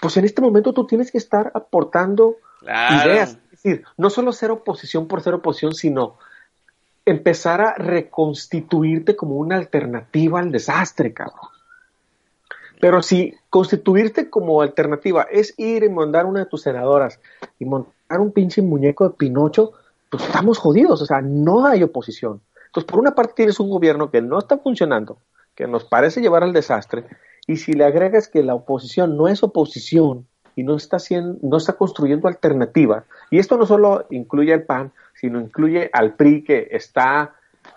pues en este momento tú tienes que estar aportando Claro. ideas. Es decir, no solo ser oposición por ser oposición, sino empezar a reconstituirte como una alternativa al desastre, cabrón. Pero si constituirte como alternativa es ir y mandar una de tus senadoras y montar un pinche muñeco de Pinocho, pues estamos jodidos, o sea, no hay oposición. Entonces, por una parte tienes un gobierno que no está funcionando, que nos parece llevar al desastre, y si le agregas que la oposición no es oposición y no está haciendo, no está construyendo alternativa, y esto no solo incluye al PAN, sino incluye al PRI que está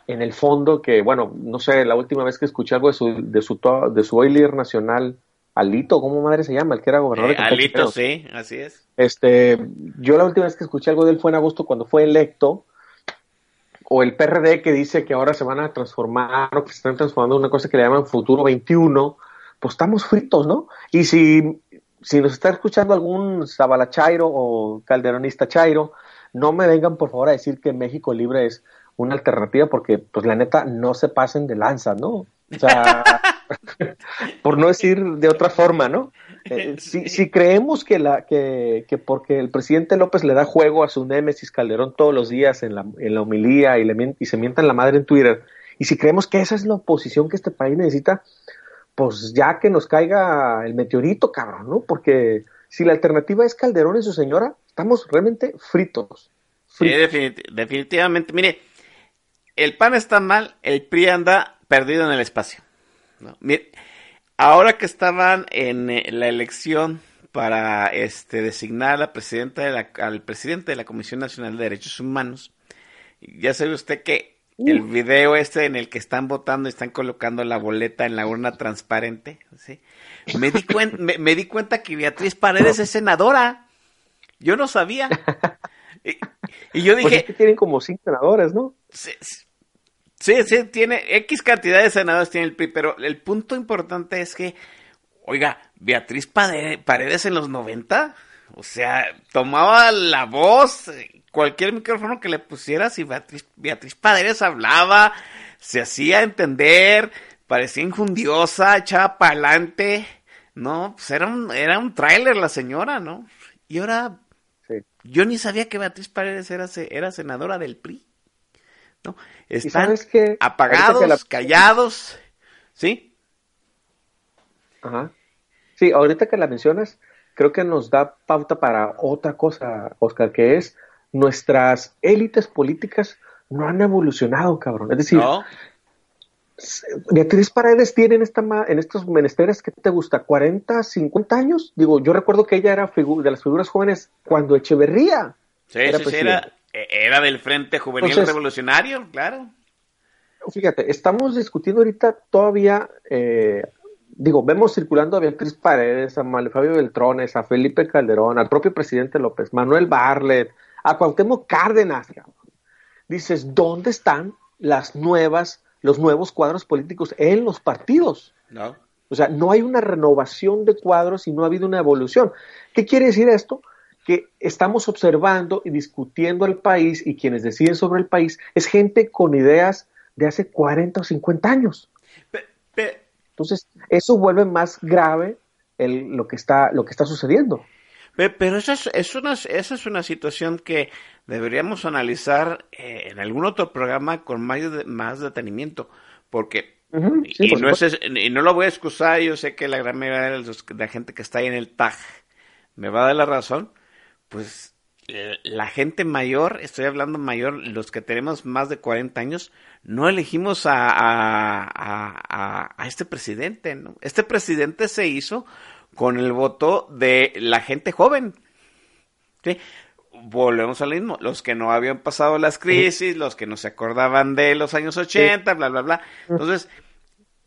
en el fondo que, bueno, no sé, la última vez que escuché algo de su, de su, de su hoy líder nacional, Alito, ¿cómo madre se llama? El que era gobernador Eh, de Alito, sí, así es. Este, yo la última vez que escuché algo de él fue en agosto cuando fue electo, o el PRD que dice que ahora se van a transformar o que se están transformando en una cosa que le llaman Futuro 21, pues estamos fritos, ¿no? Y si, si nos está escuchando algún Zabalachairo o Calderonista Chairo, no me vengan por favor a decir que México Libre es una alternativa porque, pues la neta, no se pasen de lanza, ¿no? O sea, [laughs] por no decir de otra forma, ¿no? Eh, si, si creemos que, la, que, que porque el presidente López le da juego a su némesis Calderón todos los días en la, en la homilía y, le, y se mientan la madre en Twitter, y si creemos que esa es la oposición que este país necesita, pues ya que nos caiga el meteorito, cabrón, ¿no? Porque si la alternativa es Calderón y su señora, estamos realmente fritos. Sí, definitivamente. Mire, el PAN está mal, el PRI anda perdido en el espacio. Mire, ahora que estaban en eh, la elección para este designar a la presidenta de la- al presidente de la Comisión Nacional de Derechos Humanos, ya sabe usted que el video este en el que están votando y están colocando la boleta en la urna transparente, ¿sí? me, di me, me di cuenta que Beatriz Paredes es senadora. Yo no sabía. Y, y yo Pues dije, es que tienen como cinco senadores, ¿no? Sí, sí, sí, tiene X cantidad de senadores tiene el PRI, pero el punto importante es que, oiga, Beatriz Paredes en los 90, o sea, tomaba la voz, cualquier micrófono que le pusieras y Beatriz, Beatriz Paredes hablaba, se hacía entender, parecía injundiosa, echaba para adelante, ¿no? Pues era un, era un tráiler la señora, ¿no? Y ahora Sí. yo ni sabía que Beatriz Paredes era, era senadora del PRI. ¿no? ¿Y Están apagados, que la- callados, ¿Sí? Ajá. Sí, ahorita que la mencionas, creo que nos da pauta para otra cosa, Oscar, que es nuestras élites políticas no han evolucionado, cabrón. Es decir, ¿No? Beatriz Paredes tiene en, esta, ma- en estos menesteres, ¿qué te gusta? ¿40, 50 años? Digo, yo recuerdo que ella era de las figuras jóvenes cuando Echeverría. Sí, Era sí, sí, presidente. era, e- era del Frente Juvenil Entonces- Revolucionario, claro. Fíjate, estamos discutiendo ahorita todavía, eh, digo, vemos circulando a Beatriz Paredes, a Manuel Fabio Beltrones, a Felipe Calderón, al propio presidente López, Manuel Barlet, a Cuauhtémoc Cárdenas. Dices, ¿dónde están las nuevas, los nuevos cuadros políticos en los partidos? ¿No? O sea, no hay una renovación de cuadros y no ha habido una evolución. ¿Qué quiere decir esto? Que estamos observando y discutiendo el país y quienes deciden sobre el país es gente con ideas de hace 40 o 50 años. Pe- pe- Entonces, eso vuelve más grave el- lo, que está, lo que está sucediendo. Pe- Pero esa es, es una, esa es una situación que deberíamos analizar eh, en algún otro programa con más, de- más detenimiento, porque sí, y, por no es, y no lo voy a excusar, yo sé que la gran mayoría de, los- de la gente que está ahí en el TAG me va a dar la razón, pues eh, la gente mayor, estoy hablando mayor, los que tenemos más de 40 años, no elegimos a, a, a- a- a este presidente, ¿no? Este presidente se hizo con el voto de la gente joven. ¿sí? Volvemos al mismo, los que no habían pasado las crisis, los que no se acordaban de los años 80, bla, bla, bla. Entonces,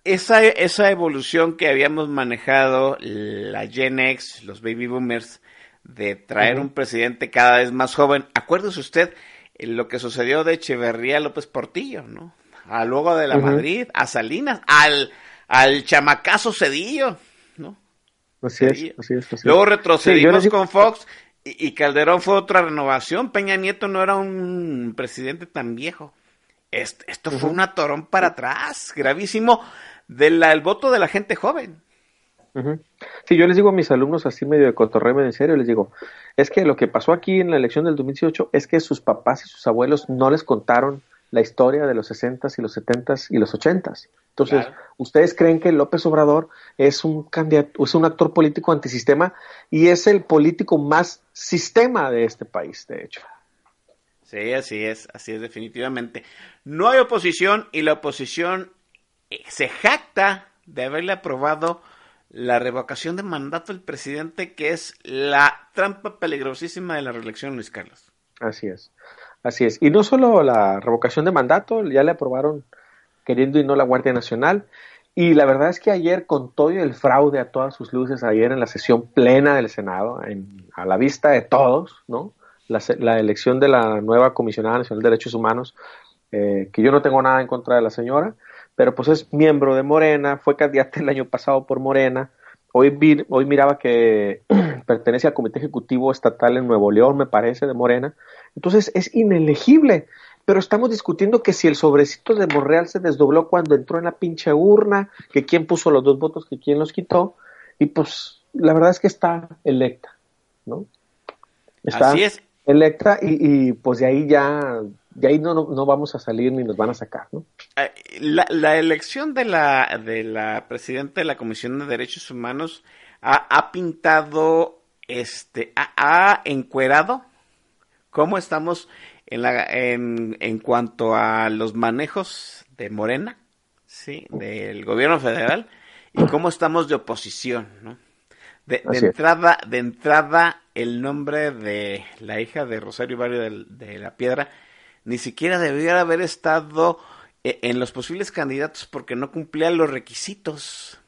esa, esa evolución que habíamos manejado, la Gen X, los baby boomers, de traer un presidente cada vez más joven, acuérdese usted eh, lo que sucedió de Echeverría López Portillo, ¿no? A luego de la. Madrid, a Salinas, al, al chamacazo Cedillo. Así es, Sí. así es. así. Luego retrocedimos con Fox y, y Calderón fue otra renovación. Peña Nieto no era un presidente tan viejo. Est- Esto, fue un atorón para atrás, gravísimo, del voto de la gente joven. Ujú. Sí, yo les digo a mis alumnos así medio de cotorreo, medio en serio, les digo, es que lo que pasó aquí en la elección del 2018 es que sus papás y sus abuelos no les contaron la historia de los 60s y los 70s y los 80s. Entonces, Claro. ¿ustedes creen que López Obrador es un candidato, es un actor político antisistema y es el político más sistema de este país, de hecho? Sí, así es, así es definitivamente. No hay oposición y la oposición eh, se jacta de haberle aprobado la revocación de mandato del presidente, que es la trampa peligrosísima de la reelección, Luis Carlos. Así es, así es. Y no solo la revocación de mandato, ya le aprobaron queriendo y no la Guardia Nacional. Y la verdad es que ayer, con todo el fraude a todas sus luces, ayer en la sesión plena del Senado, en- a la vista de todos, ¿no? La, la elección de la nueva Comisionada Nacional de Derechos Humanos, eh, que yo no tengo nada en contra de la señora, pero pues es miembro de Morena, fue candidata el año pasado por Morena. Hoy, hoy miraba que [clears throat] pertenece al Comité Ejecutivo Estatal en Nuevo León, me parece, de Morena. Entonces es inelegible. Pero estamos discutiendo que si el sobrecito de Monreal se desdobló cuando entró en la pinche urna, que quién puso los dos votos, que quién los quitó. Y pues la verdad es que está electa, ¿no? Está Así es. electa y, y, pues de ahí ya, de ahí no, no, no vamos a salir ni nos van a sacar, ¿no? Eh, La, la elección de la, de la presidenta de la Comisión de Derechos Humanos ha, ha pintado, este, ha, ha encuerado cómo estamos en, la, en, en cuanto a los manejos de Morena, sí, del gobierno federal y cómo estamos de oposición, ¿no? De, entrada, de entrada, el nombre de la hija de Rosario Barrio de, de la Piedra ni siquiera debiera haber estado eh, en los posibles candidatos porque no cumplía los requisitos.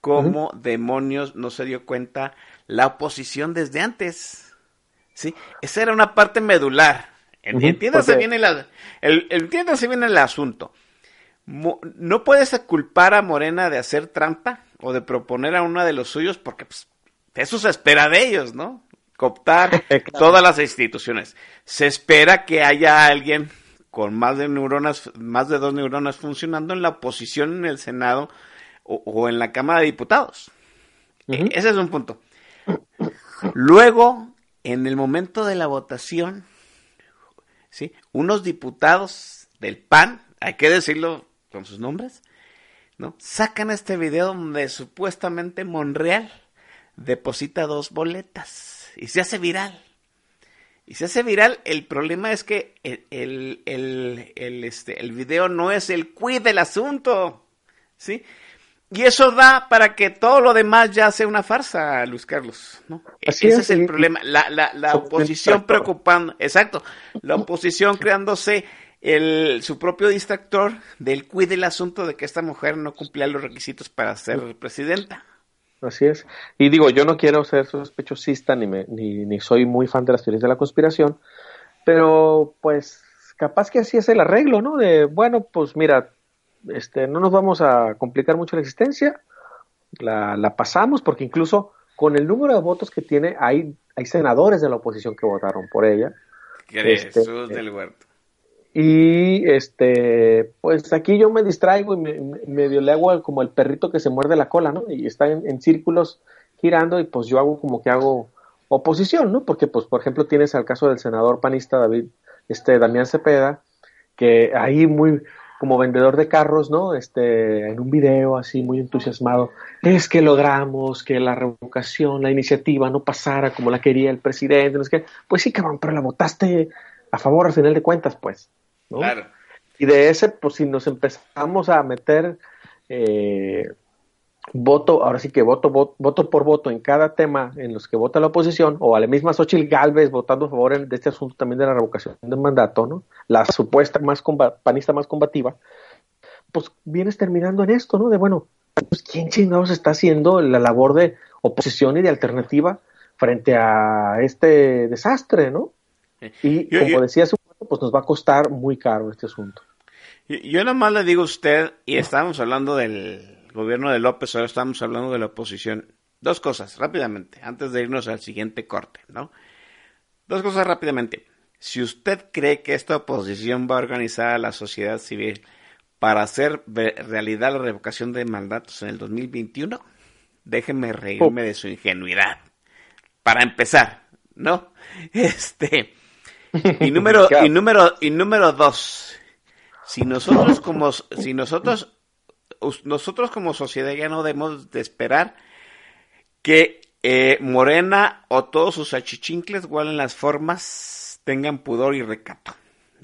¿Cómo demonios no se dio cuenta la oposición desde antes? ¿Sí? Esa era una parte medular. Entiéndase bien el, entiéndase bien el asunto. Mo- no puedes culpar a Morena de hacer trampa o de proponer a uno de los suyos porque pues, eso se espera de ellos, ¿no? Cooptar [laughs] todas las instituciones. Se espera que haya alguien con más de neuronas, más de dos neuronas funcionando en la oposición en el Senado o, o en la Cámara de Diputados. Ujú. Ese es un punto. Luego, en el momento de la votación, ¿sí? unos diputados del PAN, hay que decirlo con sus nombres, ¿no? Sacan este video donde supuestamente Monreal deposita dos boletas y se hace viral. Y se hace viral, el problema es que el, el, el, el, este, video no es el quid del asunto, ¿sí? Y eso da para que todo lo demás ya sea una farsa, Luis Carlos, ¿no? Así Ese es, el problema, la, la, la oposición preocupando, exacto, la oposición creándose el, su propio distractor del quid del asunto de que esta mujer no cumplía los requisitos para ser presidenta. Así es. Y digo, yo no quiero ser sospechosista ni, me, ni, ni soy muy fan de las teorías de la conspiración, pero pues capaz que así es el arreglo, ¿no? De, bueno, pues mira, este, no nos vamos a complicar mucho la existencia, la, la pasamos, porque incluso con el número de votos que tiene, hay, hay senadores de la oposición que votaron por ella. Este, Jesús del huerto. Y este, pues aquí yo me distraigo y me, me- medio le hago como el perrito que se muerde la cola, ¿no? Y está en, en círculos girando y pues yo hago como que hago oposición, ¿no? Porque pues por ejemplo tienes al caso del senador panista David, este Damián Cepeda, que ahí muy como vendedor de carros, ¿no? Este, en un video así muy entusiasmado, es que logramos que la revocación, la iniciativa no pasara como la quería el presidente, no es que, pues sí, cabrón, pero la votaste a favor al final de cuentas, pues, ¿no? Claro. Y de ese, pues si nos empezamos a meter eh, voto, ahora sí que voto, voto, voto por voto en cada tema en los que vota la oposición, o a la misma Xochitl Galvez votando a favor en- de este asunto también de la revocación del mandato, ¿no? La supuesta más panista más combativa, pues vienes terminando en esto, ¿no? De bueno, pues quién chingados está haciendo la labor de oposición y de alternativa frente a este desastre, ¿no? Y Yo- como yo- decía hace un pues nos va a costar muy caro este asunto. Yo, yo nada más le digo a usted, y estábamos hablando del gobierno de López, ahora estamos hablando de la oposición. Dos cosas, rápidamente, antes de irnos al siguiente corte, ¿no? Dos cosas rápidamente. Si usted cree que esta oposición va a organizar a la sociedad civil para hacer realidad la revocación de mandatos en el 2021, déjeme reírme de su ingenuidad. Para empezar, ¿no? [laughs] Este. Y número, y [laughs] número, y número dos. Si nosotros como, si nosotros, nosotros como sociedad ya no debemos de esperar que eh, Morena o todos sus achichincles guarden las formas, tengan pudor y recato.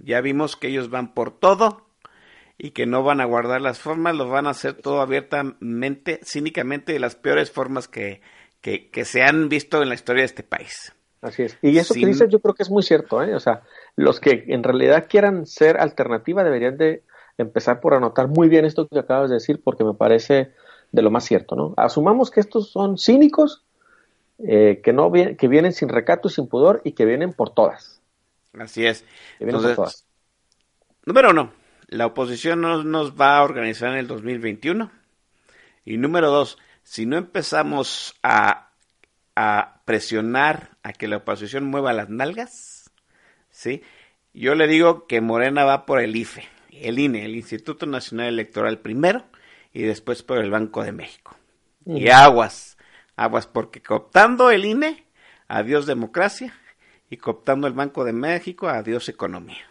Ya vimos que ellos van por todo y que no van a guardar las formas, lo van a hacer todo abiertamente, cínicamente, de las peores formas que, que, que se han visto en la historia de este país. Así es. Y eso Sin- que dices yo creo que es muy cierto, ¿eh? O sea, los que en realidad quieran ser alternativa deberían de empezar por anotar muy bien esto que acabas de decir porque me parece de lo más cierto, ¿no? Asumamos que estos son cínicos, eh, que no que vienen sin recato y sin pudor y que vienen por todas. Así es. Que vienen Entonces, por todas. Número uno, la oposición no nos va a organizar en el 2021. Y número dos, si no empezamos a, a presionar a que la oposición mueva las nalgas, ¿sí? Yo le digo que Morena va por el IFE, el INE, el Instituto Nacional Electoral primero, y después por el Banco de México. Y aguas, aguas, porque cooptando el INE, adiós democracia, y cooptando el Banco de México, adiós economía.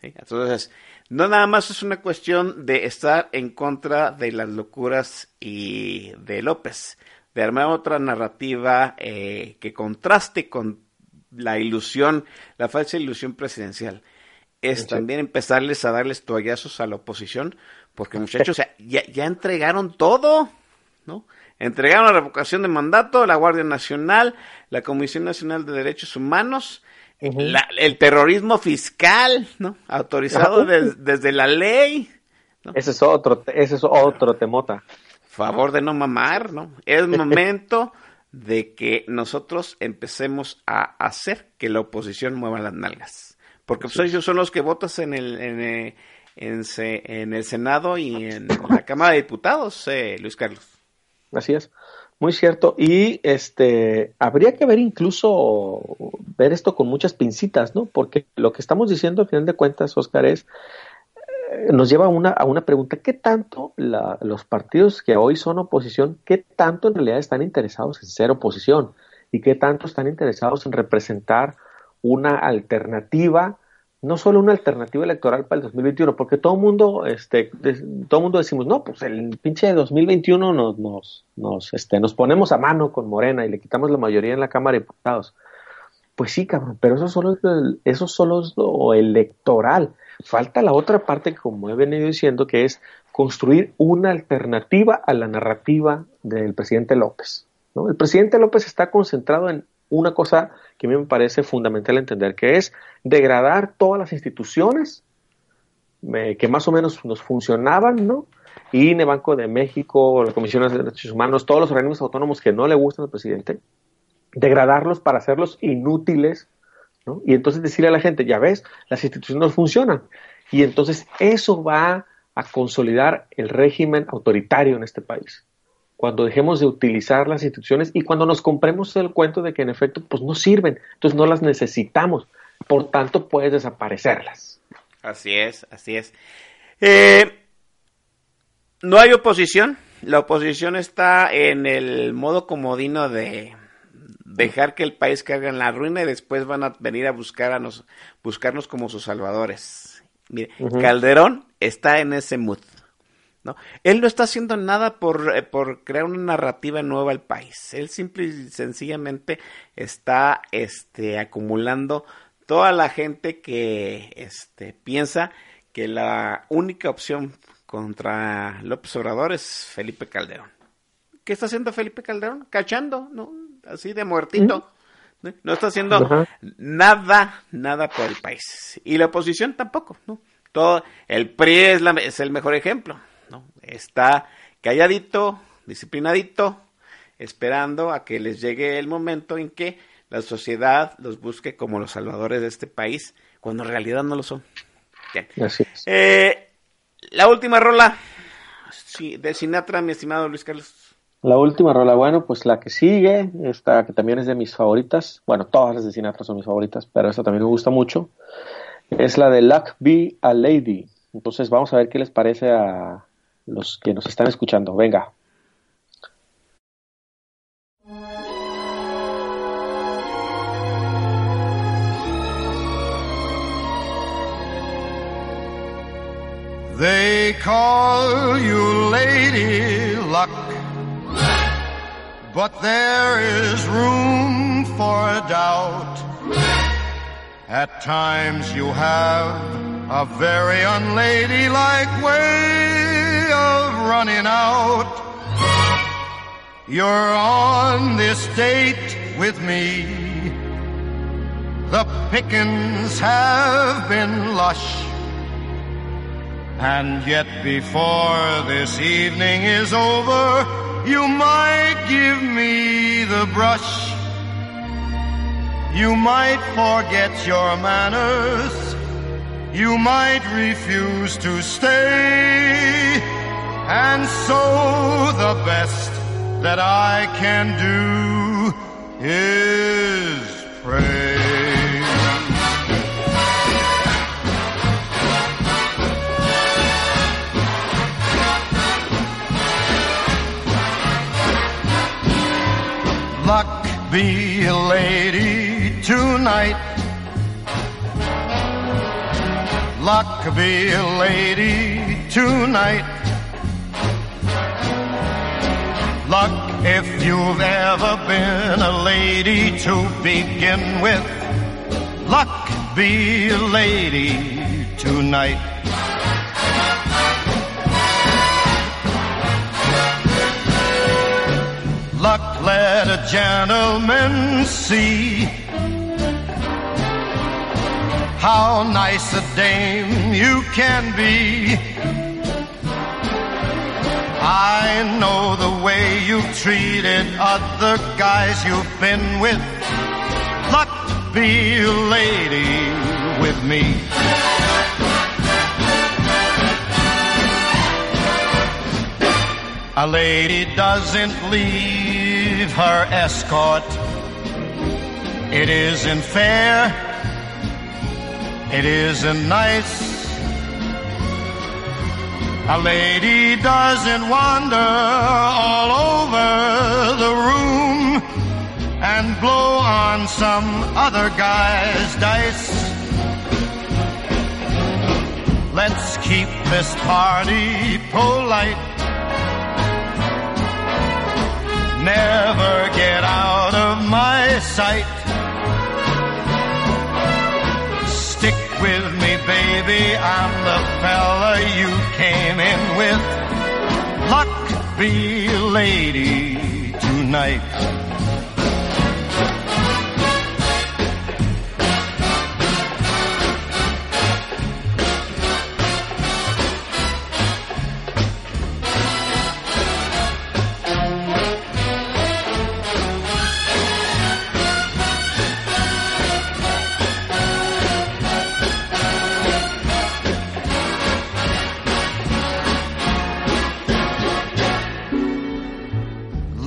¿sí? Entonces, no nada más es una cuestión de estar en contra de las locuras y de López, de armar otra narrativa eh, que contraste con la ilusión, la falsa ilusión presidencial. Es también empezarles a darles toallazos a la oposición, porque muchachos, o sea, ya, ya entregaron todo, ¿no? Entregaron la revocación de mandato, la Guardia Nacional, la Comisión Nacional de Derechos Humanos, la- el terrorismo fiscal, ¿no? Autorizado des- desde la ley. Ese es otro, ese es otro temota. Favor de no mamar, ¿no? Es [laughs] momento de que nosotros empecemos a hacer que la oposición mueva las nalgas. Porque pues, ellos son los que votas en el, en, eh, en, en el Senado y en la Cámara de Diputados, eh, Luis Carlos. Así es, muy cierto. Y este habría que ver incluso ver esto con muchas pincitas, ¿no? Porque lo que estamos diciendo al final de cuentas, Oscar, es eh, nos lleva a una, a una pregunta, ¿qué tanto la- los partidos que hoy son oposición, qué tanto en realidad están interesados en ser oposición? ¿Y qué tanto están interesados en representar una alternativa no solo una alternativa electoral para el 2021, porque todo mundo, este, todo mundo decimos, no, pues el pinche 2021 nos, nos, nos, este, nos ponemos a mano con Morena y le quitamos la mayoría en la Cámara de Diputados. Pues sí, cabrón, pero eso solo, eso solo es lo electoral. Falta la otra parte, como he venido diciendo, que es construir una alternativa a la narrativa del presidente López. El presidente López está concentrado en una cosa que a mí me parece fundamental entender, que es degradar todas las instituciones que más o menos nos funcionaban, ¿no? INE, Banco de México, la Comisión de Derechos Humanos, todos los organismos autónomos que no le gustan al presidente, degradarlos para hacerlos inútiles, ¿no? Y entonces decirle a la gente, ya ves, las instituciones no funcionan. Y entonces eso va a consolidar el régimen autoritario en este país cuando dejemos de utilizar las instituciones y cuando nos compremos el cuento de que en efecto pues no sirven, entonces no las necesitamos, por tanto puedes desaparecerlas. Así es, así es. Eh, no hay oposición, la oposición está en el modo comodino de dejar que el país caiga en la ruina y después van a venir a buscar a nos, buscarnos como sus salvadores. Mire, Calderón está en ese mood. ¿No? Él no está haciendo nada por, eh, por crear una narrativa nueva al país. Él simple y sencillamente está este, acumulando toda la gente que este, piensa que la única opción contra López Obrador es Felipe Calderón. ¿Qué está haciendo Felipe Calderón? Cachando, ¿no? Así de muertito. No está haciendo nada, nada por el país. Y la oposición tampoco, ¿no? Todo, el PRI es, la, es el mejor ejemplo. Está calladito, disciplinadito, esperando a que les llegue el momento en que la sociedad los busque como los salvadores de este país, cuando en realidad no lo son. Eh, la última rola de Sinatra, mi estimado Luis Carlos. La última rola, bueno, pues la que sigue, esta que también es de mis favoritas, bueno, todas las de Sinatra son mis favoritas, pero esta también me gusta mucho, es la de Luck Be a Lady. Entonces vamos a ver qué les parece a, los que nos están escuchando. Venga. They call you Lady Luck, but there is room for doubt. At times you have a very unladylike way running out. You're on this date with me. The pickings have been lush. And yet before this evening is over, you might give me the brush. You might forget your manners. You might refuse to stay. And so the best that I can do is pray. Luck be a lady tonight. Luck be a lady tonight. Luck if you've ever been a lady to begin with. Luck be a lady tonight. Luck let a gentleman see how nice a dame you can be I know the way you've treated other guys you've been with. Luck be a lady with me. A lady doesn't leave her escort. It isn't fair. It isn't nice. A lady doesn't wander all over the room and blow on some other guy's dice. Let's keep this party polite. Never get out of my sight. With me, baby. I'm the fella you came in with. Luck be lady tonight.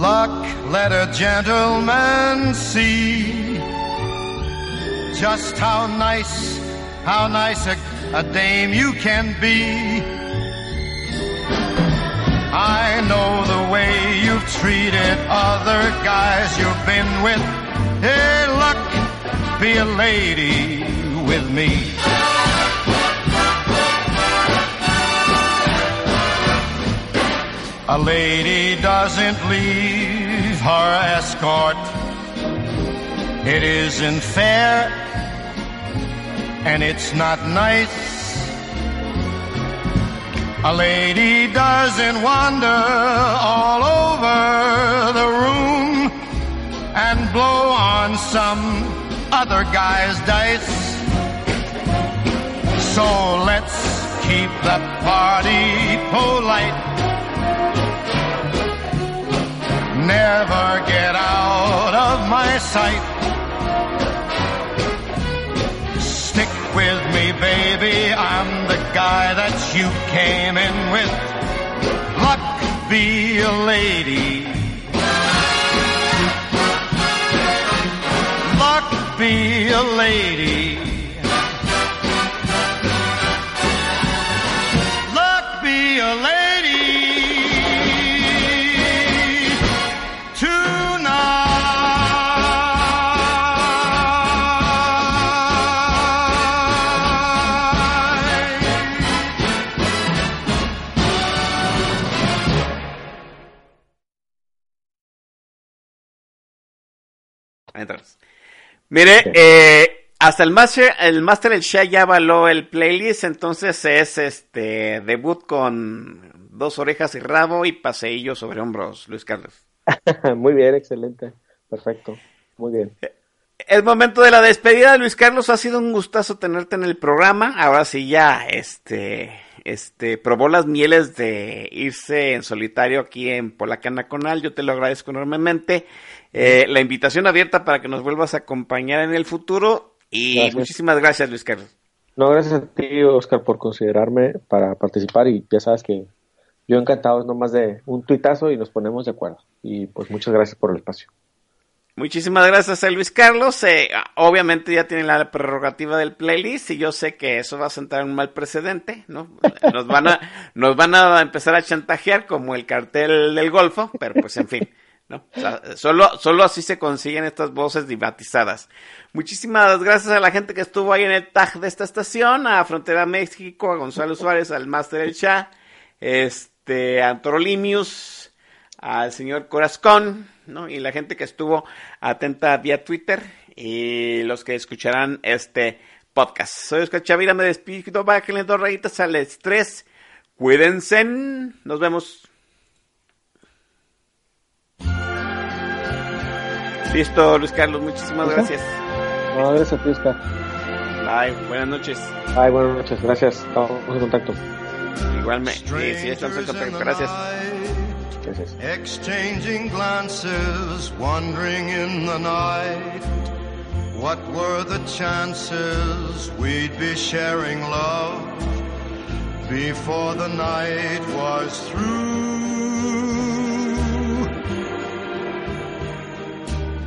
Luck, let a gentleman see just how nice, how nice a, a dame you can be. I know the way you've treated other guys you've been with. Hey, luck, be a lady with me. A lady doesn't leave her escort. It isn't fair and it's not nice. A lady doesn't wander all over the room and blow on some other guy's dice. So let's keep the party polite. Never get out of my sight. Stick with me, baby. I'm the guy that you came in with. Luck be a lady. Luck be a lady. Mire, eh, hasta el Master, el Master El Shah ya avaló el playlist, entonces es este debut con dos orejas y rabo y paseillo sobre hombros, Luis Carlos. [laughs] Muy bien, excelente. Perfecto. Muy bien. Es momento de la despedida, Luis Carlos. Ha sido un gustazo tenerte en el programa. Ahora sí ya, este, este, probó las mieles de irse en solitario aquí en Polacana Conal. Yo te lo agradezco enormemente. Eh, la invitación abierta para que nos vuelvas a acompañar en el futuro. Y Gracias. muchísimas gracias, Luis Carlos. No, gracias a ti, Oscar, por considerarme para participar y ya sabes que yo encantado es nomás de un tuitazo y nos ponemos de acuerdo. Y pues muchas gracias por el espacio. Muchísimas gracias a Luis Carlos. Eh, obviamente ya tiene la prerrogativa del playlist y yo sé que eso va a sentar un mal precedente, ¿no? [laughs] Nos van a, nos van a empezar a chantajear como el cartel del Golfo, pero pues en fin, ¿no? Solo, solo así se consiguen estas voces dibatizadas. Muchísimas gracias a la gente que estuvo ahí en el tag de esta estación, a Frontera México, a Gonzalo Suárez, al Master El Cha, este, a Antorolimius, al señor Corazcón, ¿no? Y la gente que estuvo atenta vía Twitter y los que escucharán este podcast. Soy Oscar Chavira, me despido, bájenle dos rayitas al estrés. Cuídense, nos vemos. Listo, Luis Carlos, muchísimas ¿Listo? gracias. No, gracias a ti, Oscar. Bye, buenas noches. Ay, buenas noches. Gracias. Estamos en contacto. Igualmente, sí, sí, estamos en contacto. Gracias. Gracias. Exchanging glances, wandering in the night. What were the chances we'd be sharing love before the night was through?